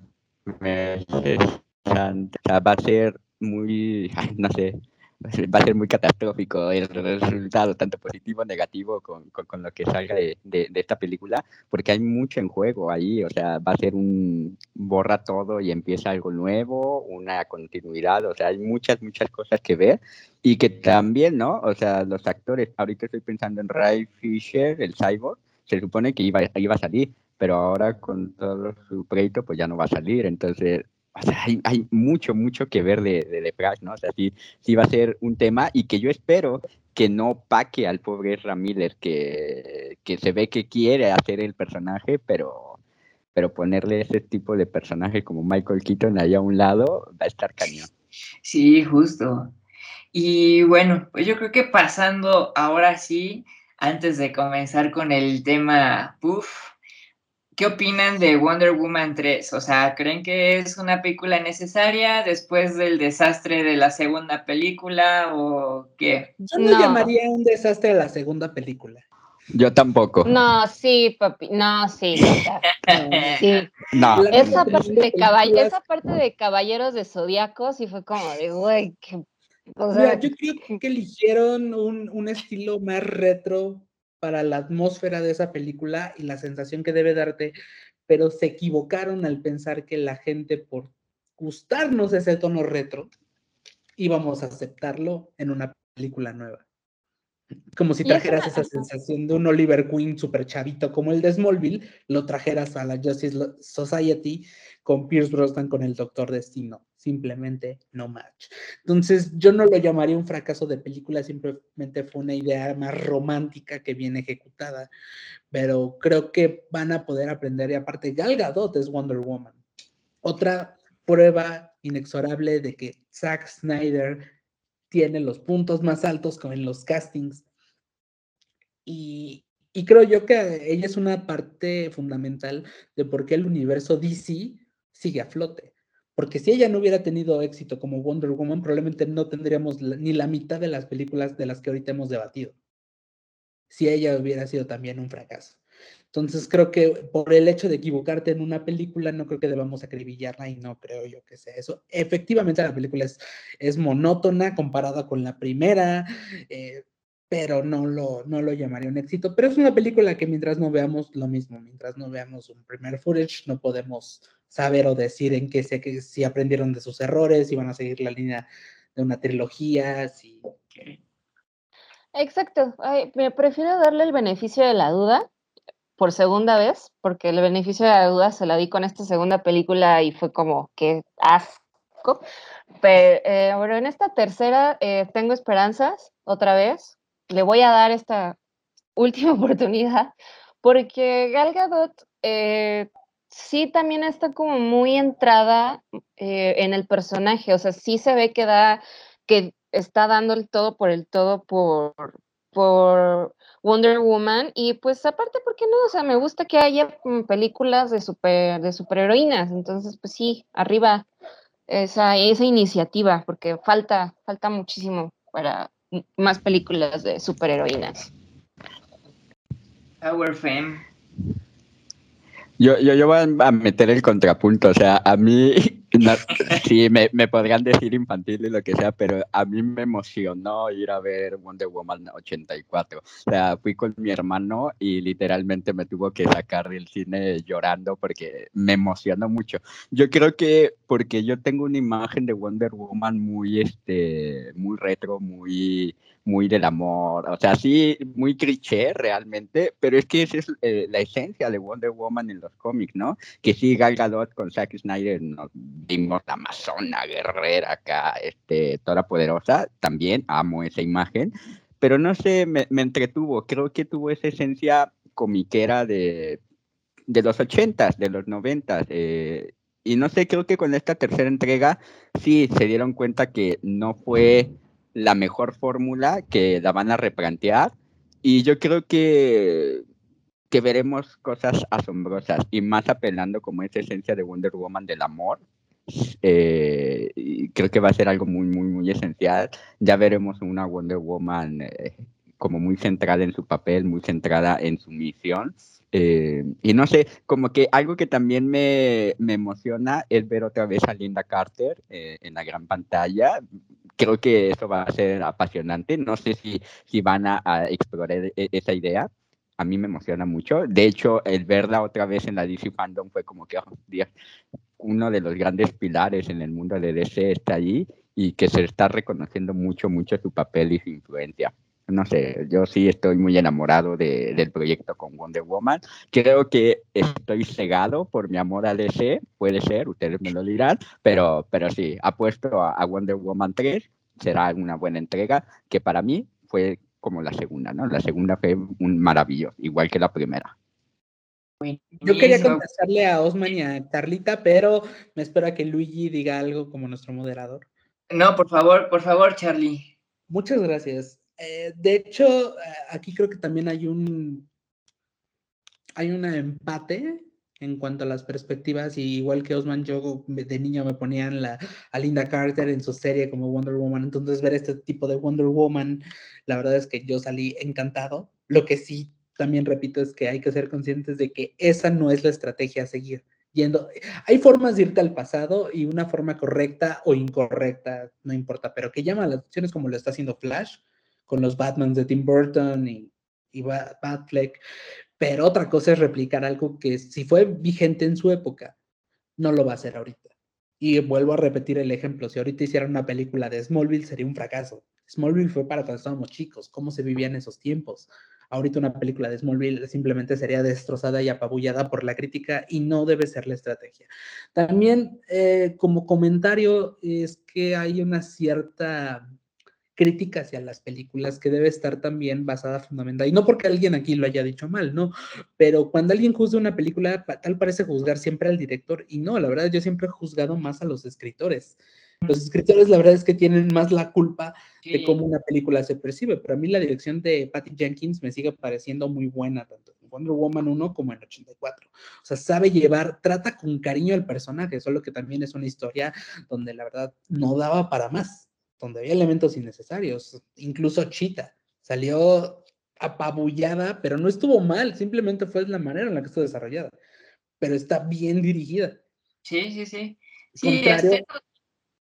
a ser muy, no sé, va a ser muy catastrófico el resultado, tanto positivo o negativo, con, con, lo que salga de, de, esta película, porque hay mucho en juego ahí, o sea, va a ser un borra todo y empieza algo nuevo, una continuidad, o sea, hay muchas, muchas cosas que ver y que también, ¿no? O sea, los actores, ahorita estoy pensando en Ray Fisher, el cyborg, se supone que iba, iba a salir, pero ahora con todo su crédito, pues ya no va a salir, entonces o sea, hay, mucho, mucho que ver de, de The ¿no? O sea, sí, sí va a ser un tema y que yo espero que no paque al pobre Ramírez, que, que se ve que quiere hacer el personaje, pero, pero ponerle ese tipo de personaje como Michael Keaton ahí a un lado va a estar cañón. Sí, justo. Y bueno, pues yo creo que pasando ahora sí, antes de comenzar con el tema puff, ¿Qué opinan de Wonder Woman 3? O sea, ¿creen que es una película necesaria después del desastre de la segunda película o qué? Yo no, llamaría un desastre la segunda película. Yo tampoco. No, sí, papi, no, sí. sí. No. Esa, parte de esa parte de Caballeros de Zodíaco sí fue como de, güey, que... O sea, yo creo que eligieron un, un estilo más retro para la atmósfera de esa película y la sensación que debe darte, pero se equivocaron al pensar que la gente, por gustarnos ese tono retro, íbamos a aceptarlo en una película nueva. Como si trajeras esa sensación de un Oliver Queen super chavito como el de Smallville, lo trajeras a la Justice Society con Pierce Brosnan con el Doctor Destino. Simplemente no match. Entonces, yo no lo llamaría un fracaso de película, simplemente fue una idea más romántica que bien ejecutada. Pero creo que van a poder aprender. Y aparte, Gal Gadot es Wonder Woman. Otra prueba inexorable de que Zack Snyder tiene los puntos más altos en los castings. Y, y creo yo que ella es una parte fundamental de por qué el universo DC sigue a flote. Porque si ella no hubiera tenido éxito como Wonder Woman, probablemente no tendríamos ni la mitad de las películas de las que ahorita hemos debatido. Si ella hubiera sido también un fracaso. Entonces creo que por el hecho de equivocarte en una película, no creo que debamos acribillarla y no creo yo que sea eso. Efectivamente la película es, es monótona comparada con la primera, eh, pero no lo, no lo llamaría un éxito. Pero es una película que mientras no veamos lo mismo, mientras no veamos un primer footage, no podemos saber o decir en qué sé que si aprendieron de sus errores, si van a seguir la línea de una trilogía, si... Exacto. me prefiero darle el beneficio de la duda por segunda vez, porque el beneficio de la duda se la di con esta segunda película y fue como que asco. Pero, eh, en esta tercera eh, tengo esperanzas otra vez. Le voy a dar esta última oportunidad porque Gal Gadot eh, sí también está como muy entrada eh, en el personaje, o sea, sí se ve que da, que está dando el todo por el todo por, por Wonder Woman y pues aparte, ¿por qué no? O sea, me gusta que haya mm, películas de super de superheroínas, entonces pues sí, arriba esa, esa iniciativa, porque falta, falta muchísimo para más películas de superheroínas. Our Fame. Yo, yo, yo voy a meter el contrapunto, o sea, a mí, sí, me, me, podrían decir infantil y lo que sea, pero a mí me emocionó ir a ver Wonder Woman 84. O sea, fui con mi hermano y literalmente me tuvo que sacar del cine llorando porque me emocionó mucho. Yo creo que porque yo tengo una imagen de Wonder Woman muy, este, muy retro, muy muy del amor, o sea, sí, muy cliché realmente, pero es que esa es eh, la esencia de Wonder Woman en los cómics, ¿no? Que sí, Gal Gadot con Zack Snyder nos dimos la amazona guerrera acá, este, toda poderosa, también amo esa imagen, pero no sé, me, entretuvo, creo que tuvo esa esencia comiquera de, de los ochentas, de los noventas, eh, y no sé, creo que con esta tercera entrega sí se dieron cuenta que no fue la mejor fórmula, que la van a replantear. Y yo creo que, que veremos cosas asombrosas y más apelando como esa esencia de Wonder Woman del amor. Eh, creo que va a ser algo muy, muy, muy esencial. Ya veremos una Wonder Woman eh, como muy centrada en su papel, muy centrada en su misión. Eh, y no sé, como que algo que también me, me, emociona es ver otra vez a Linda Carter en la gran pantalla creo que eso va a ser apasionante. No sé si, si van a, explorar e, esa idea. A mí me emociona mucho. De hecho, el verla otra vez en la DC Fandom fue como que, oh, uno de los grandes pilares en el mundo de DC está allí y que se está reconociendo mucho, mucho su papel y su influencia. No sé, yo sí estoy muy enamorado de, del proyecto con Wonder Woman. Creo que estoy cegado por mi amor a DC, puede ser, ustedes me lo dirán, pero, pero sí, apuesto a, a Wonder Woman 3, será una buena entrega, que para mí fue como la segunda, ¿no? La segunda fue un maravilloso, igual que la primera. Yo quería contestarle a Osman y a Carlita, pero me espero a que Luigi diga algo como nuestro moderador. No, por favor, por favor, Charlie. Muchas gracias. Eh, de hecho, aquí creo que también hay un hay un empate en cuanto a las perspectivas, y igual que Osman, yo de niño me ponían la, a Linda Carter en su serie como Wonder Woman, entonces ver este tipo de Wonder Woman, la verdad es que yo salí encantado. Lo que sí también repito es que hay que ser conscientes de que esa no es la estrategia a seguir yendo. Hay formas de irte al pasado y una forma correcta o incorrecta, no importa, pero que llama las opciones como lo está haciendo Flash con los Batmans de Tim Burton y, y Batfleck. Pero otra cosa es replicar algo que si fue vigente en su época, no lo va a hacer ahorita. Y vuelvo a repetir el ejemplo, si ahorita hicieran una película de Smallville sería un fracaso. Smallville fue para cuando estábamos chicos, cómo se vivían esos tiempos ahorita una película de Smallville simplemente sería destrozada y apabullada por la crítica y no debe ser la estrategia. También eh, como comentario es que hay una cierta crítica hacia las películas que debe estar también basada fundamental. Y no porque alguien aquí lo haya dicho mal, ¿no? Pero cuando alguien juzga una película, tal parece juzgar siempre al director. Y no, la verdad, yo siempre he juzgado más a los escritores. Los escritores, la verdad es que tienen más la culpa de cómo una película se percibe, pero a mí la dirección de Patty Jenkins me sigue pareciendo muy buena, tanto en Wonder Woman 1 como en 84. O sea, sabe llevar, trata con cariño al personaje, solo que también es una historia donde la verdad no daba para más, donde había elementos innecesarios, incluso Chita salió apabullada, pero no estuvo mal, simplemente fue la manera en la que estuvo desarrollada, pero está bien dirigida. Sí, sí, sí. Sí,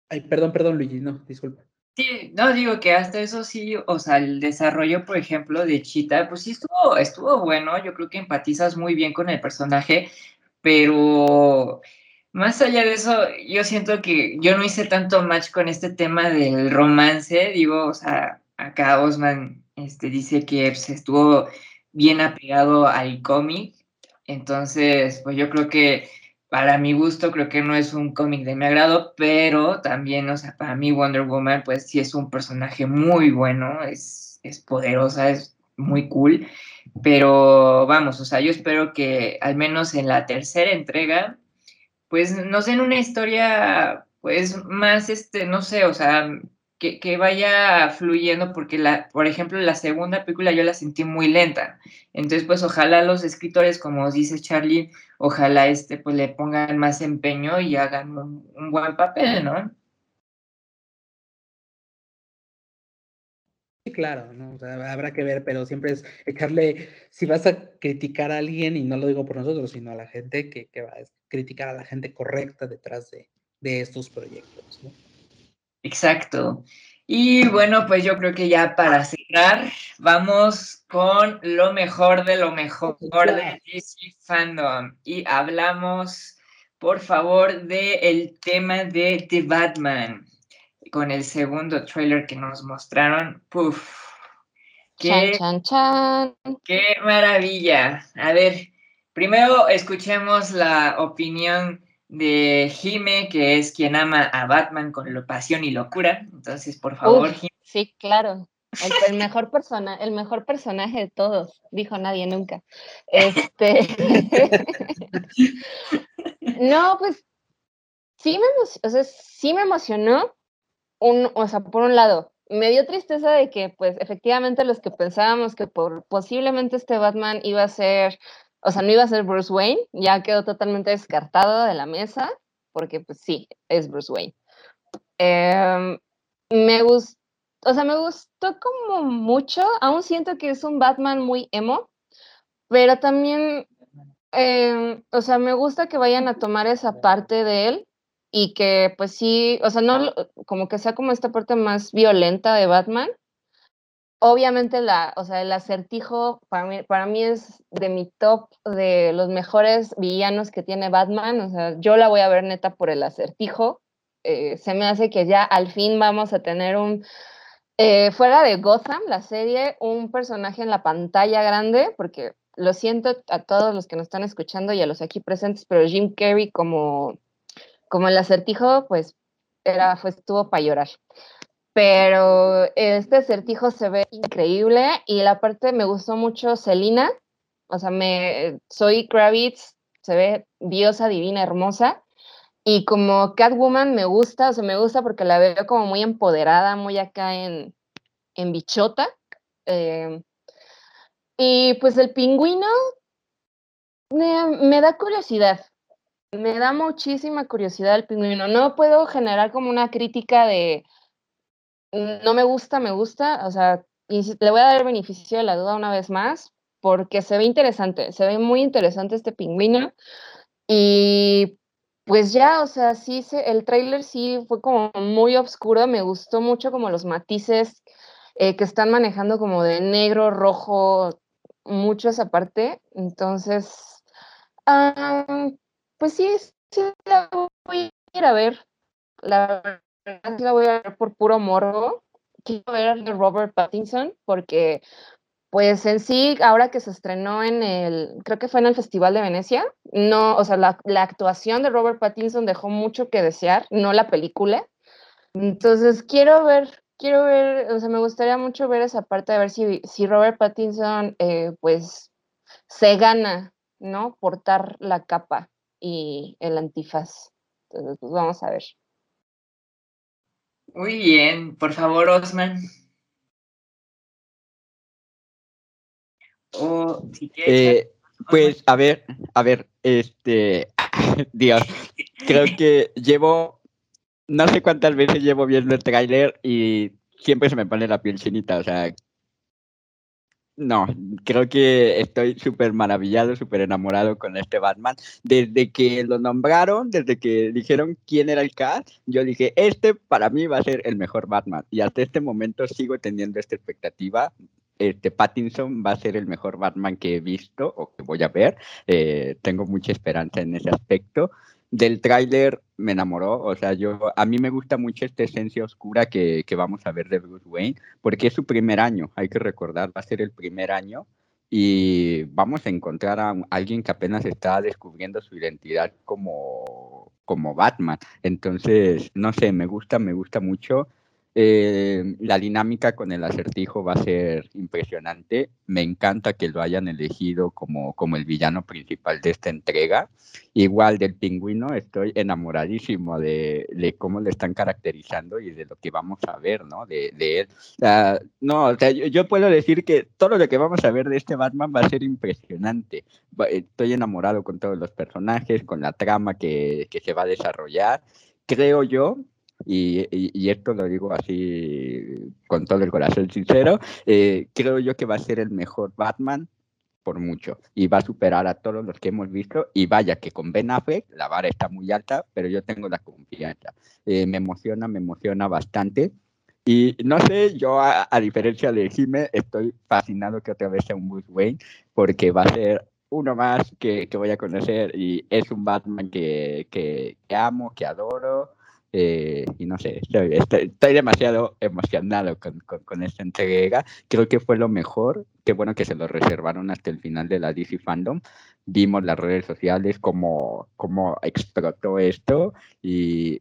Ay, perdón, perdón, Luigi, no, disculpa. Sí, no, digo que hasta eso sí, o sea, el desarrollo, por ejemplo, de Chita, pues sí estuvo, estuvo bueno, yo creo que empatizas muy bien con el personaje, pero más allá de eso, yo siento que yo no hice tanto match con este tema del romance, digo, o sea, acá Osman este, dice que se estuvo bien apegado al cómic, entonces, pues yo creo que para mi gusto creo que no es un cómic de mi agrado, pero también, o sea, para mí Wonder Woman pues sí es un personaje muy bueno, es, es poderosa, es muy cool, pero vamos, o sea, yo espero que al menos en la tercera entrega pues nos den una historia pues más, este, no sé, o sea, que, vaya fluyendo, porque, la, por ejemplo, la segunda película yo la sentí muy lenta. Entonces, pues ojalá los escritores, como dice Charlie, ojalá este, pues le pongan más empeño y hagan un, buen papel, ¿no? Claro, ¿no? habrá que ver, pero siempre es echarle, si vas a criticar a alguien, y no lo digo por nosotros, sino a la gente, que, que va a criticar a la gente correcta detrás de, de estos proyectos, ¿no? Exacto. Y bueno, pues yo creo que ya para cerrar, vamos con lo mejor de lo mejor de DC Fandom. Y hablamos, por favor, del tema de The Batman. Con el segundo trailer que nos mostraron. ¡Puf! ¡Qué, chan, chan, ¡Qué maravilla! A ver, primero escuchemos la opinión de Jime, que es quien ama a Batman con pasión y locura. Entonces, por favor, Sí, claro. El, mejor persona, el mejor personaje de todos, dijo nadie nunca. Este no, pues sí me, o sea, sí me emocionó. Un, o sea, por un lado, me dio tristeza de que, pues, efectivamente, los que pensábamos que por, posiblemente este Batman iba a ser o sea, no iba a ser Bruce Wayne, ya quedó totalmente descartado de la mesa, porque pues sí, es Bruce Wayne. Em, me gustó, o sea, me gustó como mucho, aún siento que es un Batman muy emo, pero también, em, o sea, me gusta que vayan a tomar esa parte de él y que pues sí, o sea, no como que sea como esta parte más violenta de Batman. Obviamente la, o sea, el acertijo para mí, para mí es de mi top de los mejores villanos que tiene Batman, o sea, yo la voy a ver neta por el acertijo. Eh, se me hace que ya al fin vamos a tener un, eh, fuera de Gotham, la serie, un personaje en la pantalla grande, porque lo siento a todos los que nos están escuchando y a los aquí presentes, pero Jim Carrey como como el acertijo, pues era, fue, estuvo para llorar. Pero este acertijo se ve increíble y la parte me gustó mucho Selina, o sea, me, soy Kravitz, se ve diosa divina, hermosa. Y como Catwoman me gusta, o sea, me gusta porque la veo como muy empoderada, muy acá en, en bichota. Eh, y pues el pingüino me da curiosidad, me da muchísima curiosidad el pingüino. No puedo generar como una crítica de no me gusta, me gusta. O sea, le voy a dar beneficio de la duda una vez más, porque se ve interesante, se ve muy interesante este pingüino. Y pues ya, o sea, sí, el tráiler sí fue como muy oscuro, me gustó mucho como los matices eh, que están manejando como de negro, rojo, mucho esa parte. Entonces, pues sí, sí la voy a ir a ver. La verdad la voy a ver por puro morbo. Quiero ver de Robert Pattinson porque pues en sí, ahora que se estrenó en el, creo que fue en el Festival de Venecia, no, o sea, la, actuación de Robert Pattinson dejó mucho que desear, no la película. Entonces, quiero ver, quiero ver, o sea, me gustaría mucho ver esa parte, de ver si, si Robert Pattinson, eh, pues, se gana, ¿no? Portar la capa y el antifaz. Entonces, pues vamos a ver. Muy bien, por favor, Osman. O si eh, pues a ver, a ver, este, Dios, creo que llevo, no sé cuántas veces llevo viendo el tráiler y siempre se me pone la piel chinita, o sea, no, creo que estoy súper maravillado, súper enamorado con este Batman. Desde que lo nombraron, desde que dijeron quién era el cast, yo dije, este para mí va a ser el mejor Batman. Y hasta este momento sigo teniendo esta expectativa. Este Pattinson va a ser el mejor Batman que he visto o que voy a ver. Eh, tengo mucha esperanza en ese aspecto del tráiler me enamoró, o sea, yo a mí me gusta mucho esta esencia oscura que, que, vamos a ver de Bruce Wayne, porque es su primer año, hay que recordar, va a ser el primer año y vamos a encontrar a alguien que apenas está descubriendo su identidad como, como Batman. Entonces, no sé, me gusta, me gusta mucho. Eh, la dinámica con el acertijo va a ser impresionante. Me encanta que lo hayan elegido como, como el villano principal de esta entrega. Igual del pingüino, estoy enamoradísimo de, de cómo le están caracterizando y de lo que vamos a ver, ¿no? De, de él. no, o sea, yo, puedo decir que todo lo que vamos a ver de este Batman va a ser impresionante. Estoy enamorado con todos los personajes, con la trama que, que se va a desarrollar. Creo yo y, esto lo digo así con todo el corazón sincero, eh, creo yo que va a ser el mejor Batman por mucho y va a superar a todos los que hemos visto y vaya que con Ben Affleck la vara está muy alta, pero yo tengo la confianza. Eh, me emociona, me emociona bastante. Y no sé, yo a, diferencia de Jimmy, estoy fascinado que otra vez sea un Bruce Wayne, porque va a ser uno más que, que voy a conocer y es un Batman que, que, que amo, que adoro eh, y no sé, estoy, demasiado emocionado con, con, esta entrega. Creo que fue lo mejor. Qué bueno que se lo reservaron hasta el final de la DC Fandom. Vimos las redes sociales, cómo, cómo explotó esto. Y,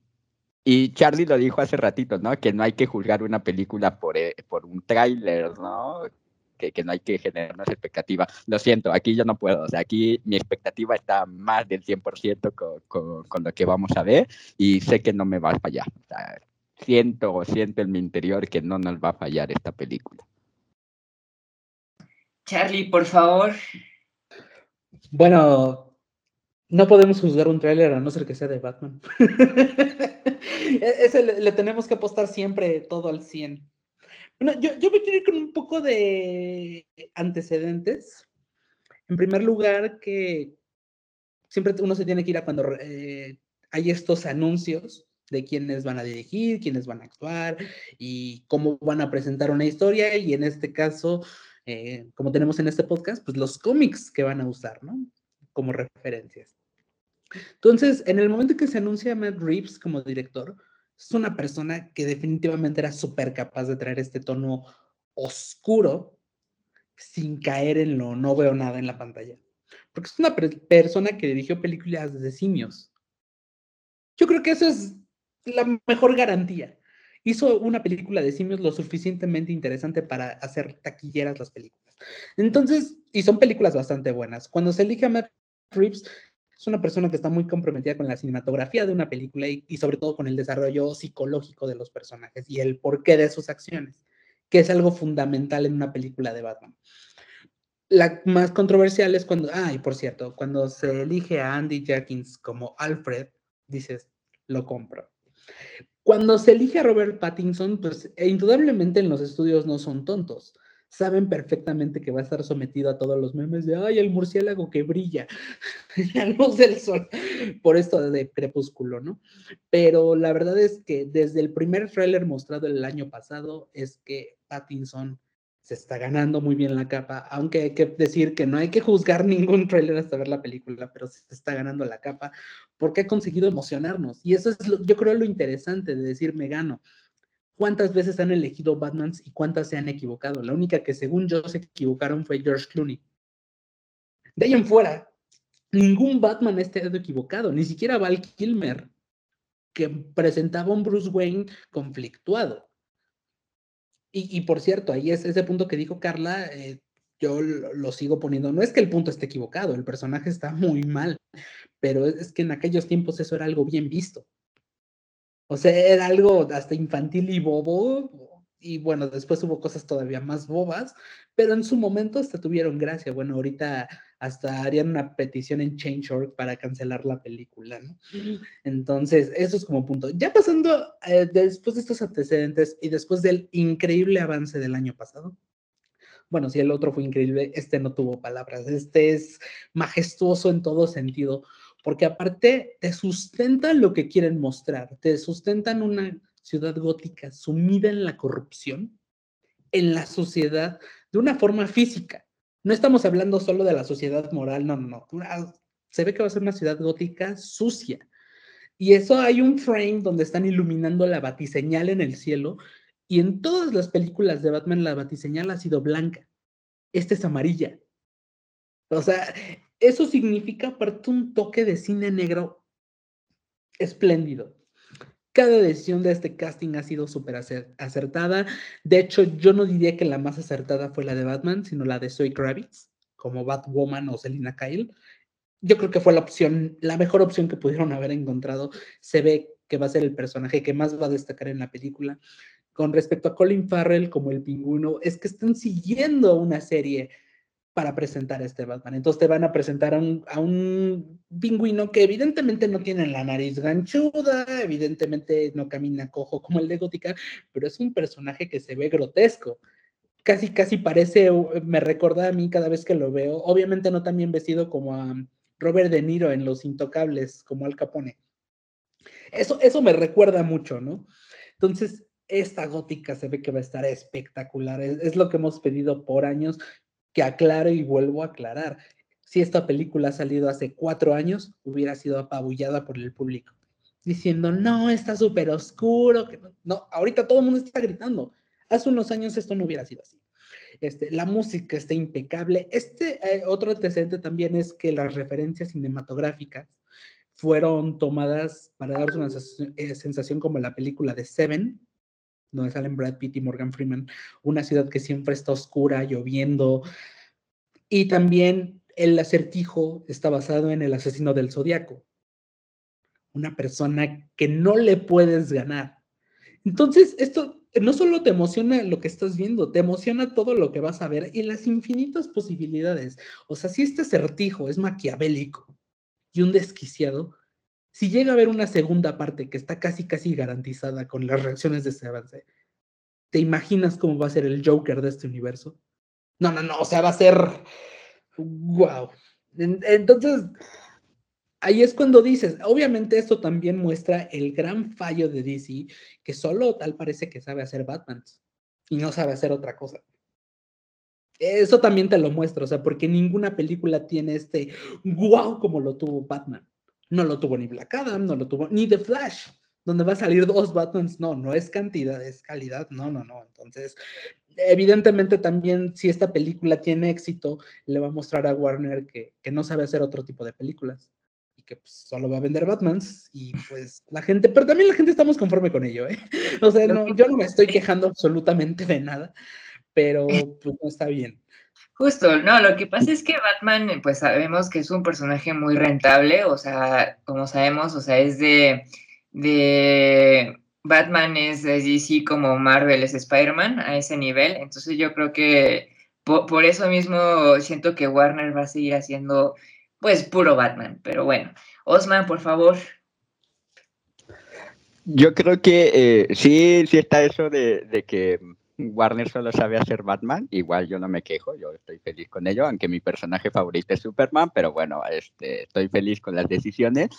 y Charlie lo dijo hace ratito, ¿no? Que no hay que juzgar una película por, eh, por un tráiler, ¿no? Que, no hay que generar una expectativa. Lo siento, aquí yo no puedo. O sea, aquí mi expectativa está más del 100% con, con, lo que vamos a ver y sé que no me va a fallar. O sea, siento, siento en mi interior que no nos va a fallar esta película. Charlie, por favor. Bueno, no podemos juzgar un tráiler a no ser que sea de Batman. E-, ese le, le, tenemos que apostar siempre todo al 100. Bueno, yo, yo me quiero ir con un poco de antecedentes. En primer lugar, que siempre uno se tiene que ir a cuando eh, hay estos anuncios de quiénes van a dirigir, quiénes van a actuar y cómo van a presentar una historia y en este caso, eh, como tenemos en este podcast, pues los cómics que van a usar, ¿no? Como referencias. Entonces, en el momento que se anuncia Matt Reeves como director, es una persona que definitivamente era súper capaz de traer este tono oscuro sin caer en lo no veo nada en la pantalla. Porque es una persona que dirigió películas de simios. Yo creo que eso es la mejor garantía. Hizo una película de simios lo suficientemente interesante para hacer taquilleras las películas. Entonces, y son películas bastante buenas. Cuando se elige a Matt Reeves, es una persona que está muy comprometida con la cinematografía de una película y, sobre todo con el desarrollo psicológico de los personajes y el porqué de sus acciones, que es algo fundamental en una película de Batman. La más controversial es cuando, ah, y por cierto, cuando se elige a Andy Jenkins como Alfred, dices, lo compro. Cuando se elige a Robert Pattinson, pues e indudablemente en los estudios no son tontos. Saben perfectamente que va a estar sometido a todos los memes de, ay, el murciélago que brilla en la luz del sol, por esto de crepúsculo, ¿no? Pero la verdad es que desde el primer tráiler mostrado el año pasado es que Pattinson se está ganando muy bien la capa, aunque hay que decir que no hay que juzgar ningún trailer hasta ver la película, pero se está ganando la capa porque ha conseguido emocionarnos. Y eso es, lo, yo creo, lo interesante de decir me gano. ¿Cuántas veces han elegido Batmans y cuántas se han equivocado? La única que según yo se equivocaron fue George Clooney. De ahí en fuera, ningún Batman ha estado equivocado, ni siquiera Val Kilmer, que presentaba un Bruce Wayne conflictuado y, por cierto, ahí es ese punto que dijo Carla, eh, yo lo, sigo poniendo. No es que el punto esté equivocado, el personaje está muy mal, pero es, que en aquellos tiempos eso era algo bien visto. O sea, era algo hasta infantil y bobo, y bueno, después hubo cosas todavía más bobas, pero en su momento hasta tuvieron gracia. Bueno, ahorita hasta harían una petición en Change.org para cancelar la película, ¿no? Entonces, eso es como punto. Ya pasando eh, después de estos antecedentes y después del increíble avance del año pasado, bueno, si el otro fue increíble, este no tuvo palabras, este es majestuoso en todo sentido, porque aparte te sustentan lo que quieren mostrar, te sustentan una ciudad gótica sumida en la corrupción, en la sociedad, de una forma física no estamos hablando solo de la sociedad moral, no, no, no. Se ve que va a ser una ciudad gótica sucia. Y eso hay un frame donde están iluminando la batiseñal en el cielo. Y en todas las películas de Batman la batiseñal ha sido blanca. Esta es amarilla. O sea, eso significa aparte un toque de cine negro espléndido cada decisión de este casting ha sido súper acertada. De hecho, yo no diría que la más acertada fue la de Batman, sino la de Zoe Kravitz, como Batwoman o Selina Kyle. Yo creo que fue la opción, la mejor opción que pudieron haber encontrado. Se ve que va a ser el personaje que más va a destacar en la película. Con respecto a Colin Farrell como el pingüino, es que están siguiendo una serie para presentar a este Batman. Entonces te van a presentar a un, pingüino que evidentemente no tiene la nariz ganchuda, evidentemente no camina cojo como el de Gótica, pero es un personaje que se ve grotesco. Casi, casi parece, me recuerda a mí cada vez que lo veo. Obviamente no tan bien vestido como a Robert De Niro en Los Intocables, como Al Capone. Eso, eso me recuerda mucho, ¿no? Entonces, esta gótica se ve que va a estar espectacular. es, lo que hemos pedido por años que aclaro y vuelvo a aclarar. Si esta película ha salido hace cuatro años, hubiera sido apabullada por el público, diciendo, no, está súper oscuro. no. ahorita todo el mundo está gritando. Hace unos años esto no hubiera sido así. Este, la música está impecable. Este eh, otro antecedente también es que las referencias cinematográficas fueron tomadas para darnos una eh, sensación como la película de Seven, donde salen Brad Pitt y Morgan Freeman, una ciudad que siempre está oscura, lloviendo. Y también el acertijo está basado en el asesino del zodiaco, una persona que no le puedes ganar. Entonces, esto no solo te emociona lo que estás viendo, te emociona todo lo que vas a ver y las infinitas posibilidades. O sea, si este acertijo es maquiavélico y un desquiciado, si llega a haber una segunda parte que está casi, casi garantizada con las reacciones de ese avance, ¿te imaginas cómo va a ser el Joker de este universo? No, no, no, o sea, va a ser. ¡Wow! Entonces, ahí es cuando dices, obviamente esto también muestra el gran fallo de DC, que solo tal parece que sabe hacer Batman y no sabe hacer otra cosa. Eso también te lo muestra, o sea, porque ninguna película tiene este wow como lo tuvo Batman. No lo tuvo ni Black Adam, no lo tuvo ni The Flash, donde va a salir dos Batmans. No, no es cantidad, es calidad. No, no, no. Entonces, evidentemente también si esta película tiene éxito, le va a mostrar a Warner que, que no sabe hacer otro tipo de películas y que pues, solo va a vender Batmans y pues la gente, pero también la gente estamos conforme con ello, ¿eh? O sea, no, yo no me estoy quejando absolutamente de nada, pero pues no está bien. Justo, no, lo que pasa es que Batman, pues sabemos que es un personaje muy rentable, o sea, como sabemos, o sea, es de, de Batman es DC como Marvel es Spider-Man a ese nivel, entonces yo creo que por, eso mismo siento que Warner va a seguir haciendo pues puro Batman, pero bueno, Osman, por favor. Yo creo que eh, sí, sí está eso de, de que Warner solo sabe hacer Batman, igual yo no me quejo, yo estoy feliz con ello, aunque mi personaje favorito es Superman, pero bueno, este, estoy feliz con las decisiones.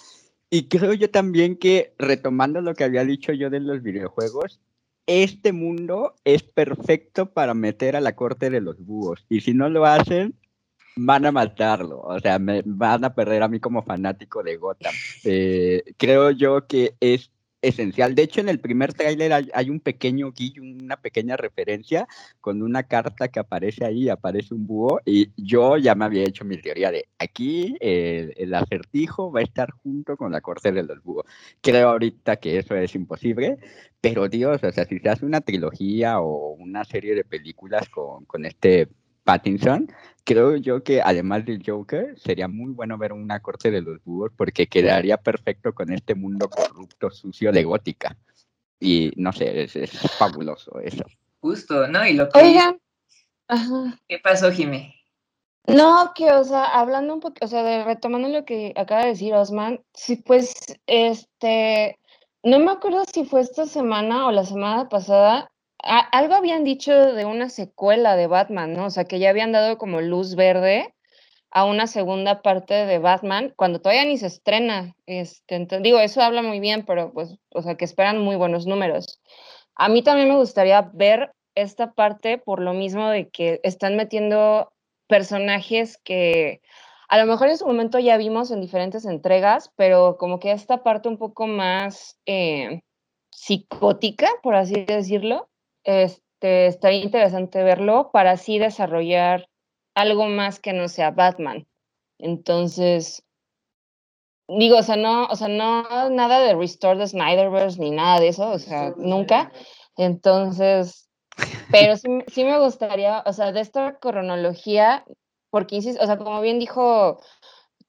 Y creo yo también que, retomando lo que había dicho yo de los videojuegos, este mundo es perfecto para meter a la corte de los búhos. Y si no lo hacen, van a matarlo. O sea, me van a perder a mí como fanático de Gotham. Eh, creo yo que es esencial. De hecho, en el primer tráiler hay, un pequeño guillo, una pequeña referencia con una carta que aparece ahí, aparece un búho, y yo ya me había hecho mi teoría de aquí el, acertijo va a estar junto con la corte de los búhos. Creo ahorita que eso es imposible, pero Dios, o sea, si se hace una trilogía o una serie de películas con, con este Pattinson, creo yo que además del Joker, sería muy bueno ver una corte de los búhos porque quedaría perfecto con este mundo corrupto, sucio de gótica. Y no sé, es, fabuloso eso. Justo, ¿no? Y lo que... Oigan. ¿Qué pasó, Jimé? No, que, o sea, hablando un poco, o sea, de, retomando lo que acaba de decir Osman, sí, pues, este, no me acuerdo si fue esta semana o la semana pasada, algo habían dicho de una secuela de Batman, ¿no? O sea, que ya habían dado como luz verde a una segunda parte de Batman cuando todavía ni se estrena. Este, digo, eso habla muy bien, pero pues, o sea, que esperan muy buenos números. A mí también me gustaría ver esta parte por lo mismo de que están metiendo personajes que a lo mejor en su momento ya vimos en diferentes entregas, pero como que esta parte un poco más eh, psicótica, por así decirlo, este, estaría interesante verlo para así desarrollar algo más que no sea Batman. Entonces, digo, o sea, no, o sea, no nada de Restore the Snyderverse ni nada de eso, o sea, nunca. Entonces, pero sí, sí me gustaría, o sea, de esta cronología, porque, o sea, como bien dijo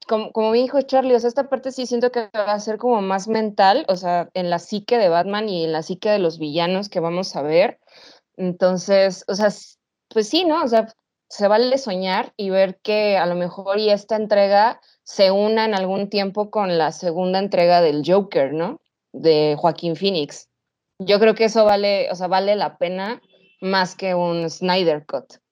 como, como dijo Charlie, o sea, esta parte sí siento que va a ser como más mental, o sea, en la psique de Batman y en la psique de los villanos que vamos a ver. Entonces, o sea, pues sí, ¿no? O sea, se vale soñar y ver que a lo mejor y esta entrega se una en algún tiempo con la segunda entrega del Joker, ¿no? De Joaquín Phoenix. Yo creo que eso vale, o sea, vale la pena más que un Snyder Cut.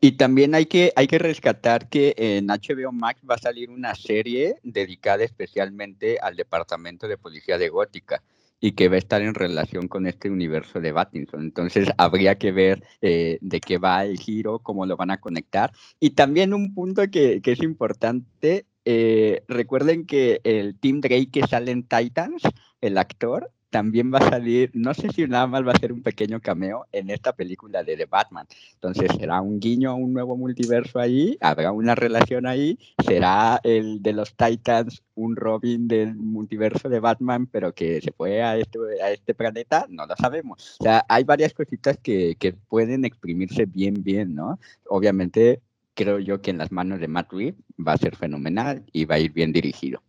Y también hay que, hay que rescatar que en HBO Max va a salir una serie dedicada especialmente al departamento de policía de Gótica y que va a estar en relación con este universo de Battinson. Entonces habría que ver eh, de qué va el giro, cómo lo van a conectar. Y también un punto que, es importante, eh, recuerden que el Team Drake que sale en Titans, el actor, también va a salir, no sé si nada más va a ser un pequeño cameo en esta película de The Batman. Entonces será un guiño a un nuevo multiverso ahí, habrá una relación ahí, será el de los Titans un Robin del multiverso de Batman, pero que se fue a este, a este planeta, no lo sabemos. O sea, hay varias cositas que, que pueden exprimirse bien, bien, ¿no? Obviamente creo yo que en las manos de Matt Reeves va a ser fenomenal y va a ir bien dirigido.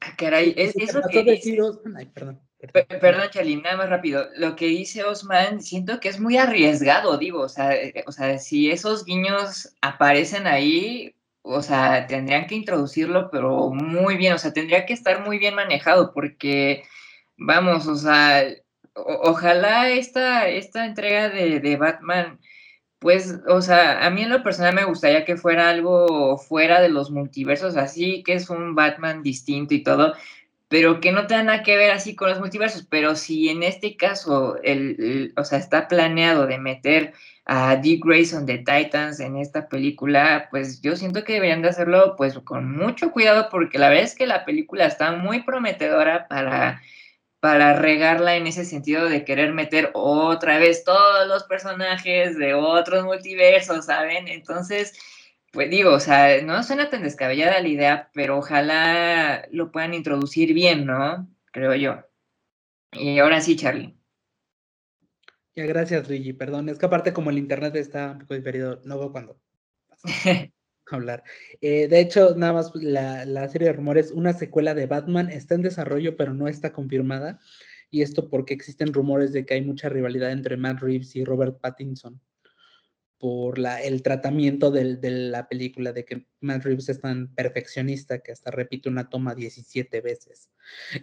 Ah, caray, es, eso que... Ay, perdón. Perdón, Charly, nada más rápido. Lo que dice Osman, siento que es muy arriesgado, digo, o sea, eh, o sea, si esos guiños aparecen ahí, o sea, tendrían que introducirlo, pero muy bien, o sea, tendría que estar muy bien manejado, porque, vamos, o sea, ojalá esta, esta entrega de, de Batman pues, o sea, a mí en lo personal me gustaría que fuera algo fuera de los multiversos, así que es un Batman distinto y todo, pero que no tenga nada que ver así con los multiversos. Pero si en este caso, el, o sea, está planeado de meter a Dick Grayson de Titans en esta película, pues yo siento que deberían de hacerlo pues con mucho cuidado porque la verdad es que la película está muy prometedora para para regarla en ese sentido de querer meter otra vez todos los personajes de otros multiversos, ¿saben? Entonces, pues digo, o sea, no suena tan descabellada la idea, pero ojalá lo puedan introducir bien, ¿no? Creo yo. Y ahora sí, Charlie. Ya, gracias, Luigi. Perdón, es que aparte como el internet está un poco diferido, no veo cuando hablar. Eh, de hecho, nada más la, la, serie de rumores, una secuela de Batman está en desarrollo, pero no está confirmada. Y esto porque existen rumores de que hay mucha rivalidad entre Matt Reeves y Robert Pattinson por el tratamiento de la película, de que Matt Reeves es tan perfeccionista que hasta repite una toma 17 veces.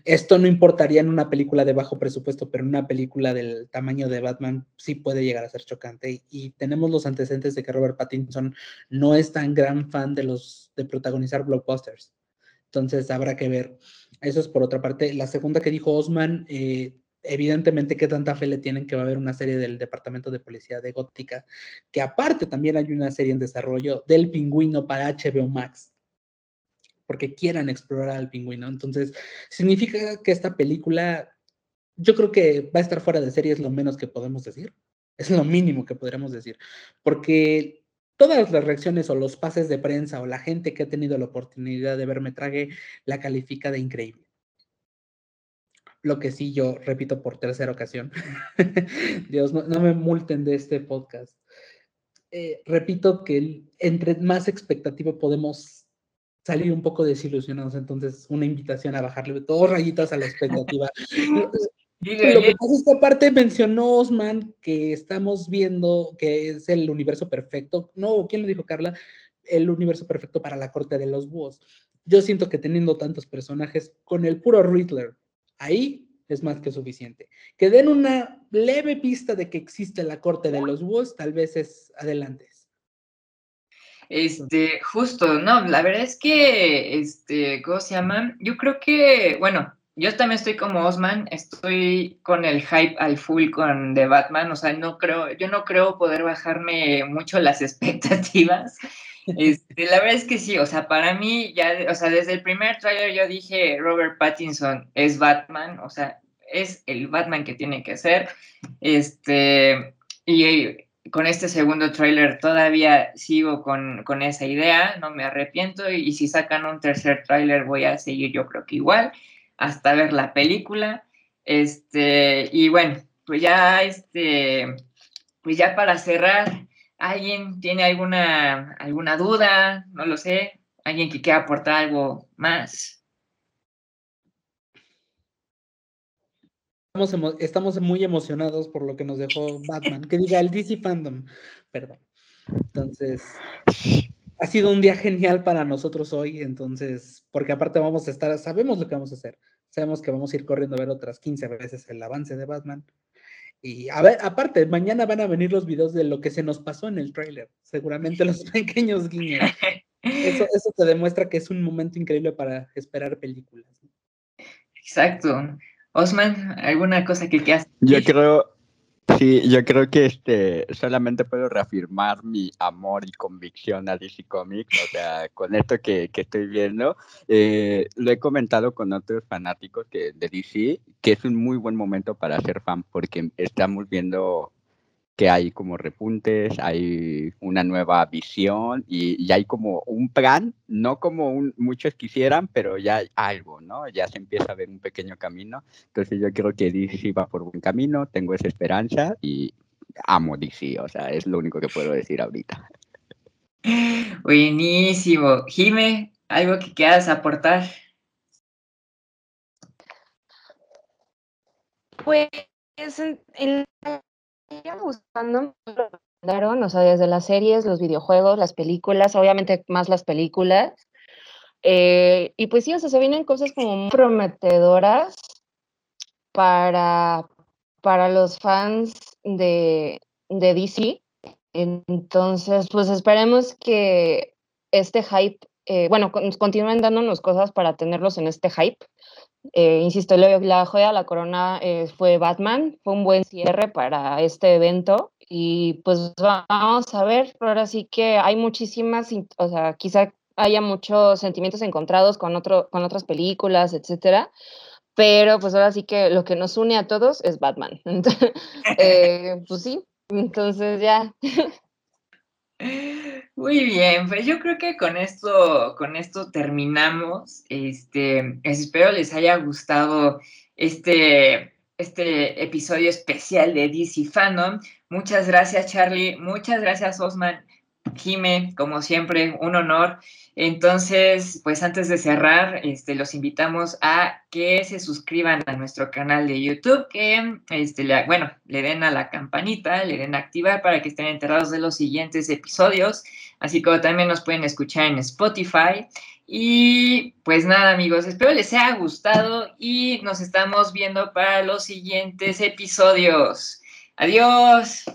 Esto no importaría en una película de bajo presupuesto, pero en una película del tamaño de Batman sí puede llegar a ser chocante. Y, tenemos los antecedentes de que Robert Pattinson no es tan gran fan de los de protagonizar blockbusters. Entonces habrá que ver. Eso es por otra parte. La segunda que dijo Osman, eh, evidentemente qué tanta fe le tienen que va a haber una serie del Departamento de Policía de Gótica, que aparte también hay una serie en desarrollo del pingüino para HBO Max, porque quieran explorar al pingüino. Entonces, significa que esta película, yo creo que va a estar fuera de serie, es lo menos que podemos decir, es lo mínimo que podríamos decir, porque todas las reacciones o los pases de prensa o la gente que ha tenido la oportunidad de verme trague la califica de increíble. Lo que sí yo repito por tercera ocasión. Dios, no, me multen de este podcast. Eh, repito que entre más expectativa podemos salir un poco desilusionados, entonces una invitación a bajarle dos rayitas a la expectativa. Lo que pasa es que aparte mencionó Osman que estamos viendo que es el universo perfecto. No, ¿quién lo dijo, Carla? El universo perfecto para la corte de los búhos. Yo siento que teniendo tantos personajes, con el puro Riddler, Ahí es más que suficiente. Que den una leve pista de que existe la corte de los búhos, tal vez es adelante. Este, justo, no, la verdad es que, este, ¿cómo se llama? Yo creo que, bueno, yo también estoy como Osman, estoy con el hype al full con The Batman, o sea, no creo, yo no creo poder bajarme mucho las expectativas. Este, la verdad es que sí, o sea, para mí ya, o sea, desde el primer trailer yo dije Robert Pattinson es Batman, o sea, es el Batman que tiene que ser. Este, y con este segundo trailer todavía sigo con, con esa idea, no me arrepiento y, si sacan un tercer trailer voy a seguir yo creo que igual hasta ver la película. Este, y bueno, pues ya este, pues ya para cerrar, ¿Alguien tiene alguna, alguna duda? No lo sé. ¿Alguien que quiera aportar algo más? Estamos, estamos muy emocionados por lo que nos dejó Batman. Que diga el DC Fandom. Perdón. Entonces, ha sido un día genial para nosotros hoy. Entonces, porque aparte vamos a estar, sabemos lo que vamos a hacer. Sabemos que vamos a ir corriendo a ver otras 15 veces el avance de Batman. Y a ver, aparte, mañana van a venir los videos de lo que se nos pasó en el trailer. Seguramente los pequeños guiños. Eso, eso te demuestra que es un momento increíble para esperar películas. Exacto. Osman, ¿alguna cosa que quieras? Yo creo, Sí, yo creo que este, solamente puedo reafirmar mi amor y convicción a DC Comics, o sea, con esto que, que estoy viendo. Eh, lo he comentado con otros fanáticos que, de DC, que es un muy buen momento para ser fan, porque estamos viendo que hay como repuntes, hay una nueva visión y, ya hay como un plan, no como muchos quisieran, pero ya hay algo, ¿no? Ya se empieza a ver un pequeño camino. Entonces yo creo que DC va por buen camino, tengo esa esperanza y amo DC, o sea, es lo único que puedo decir ahorita. Buenísimo. Jime, ¿algo que quieras aportar? Pues en, gustando, o sea, desde las series, los videojuegos, las películas, obviamente más las películas. Eh, y pues sí, o sea, se vienen cosas como muy prometedoras para, para los fans de, de DC. Entonces, pues esperemos que este hype, eh, bueno, continúen dándonos cosas para tenerlos en este hype. Eh, insisto, la joya de la corona eh, fue Batman, fue un buen cierre para este evento y pues vamos a ver, ahora sí que hay muchísimas, o sea, quizá haya muchos sentimientos encontrados con, otro, con otras películas, etcétera, pero pues ahora sí que lo que nos une a todos es Batman. eh, pues sí, entonces ya. Muy bien, pues yo creo que con esto, con esto terminamos. Este, espero les haya gustado este, este episodio especial de DC Fandom. Muchas gracias, Charlie. Muchas gracias, Osman. Jime, como siempre, un honor. Entonces, pues antes de cerrar, este, los invitamos a que se suscriban a nuestro canal de YouTube, que, este, le, bueno, le den a la campanita, le den a activar para que estén enterados de los siguientes episodios, así como también nos pueden escuchar en Spotify. Y pues nada, amigos, espero les haya gustado y nos estamos viendo para los siguientes episodios. Adiós.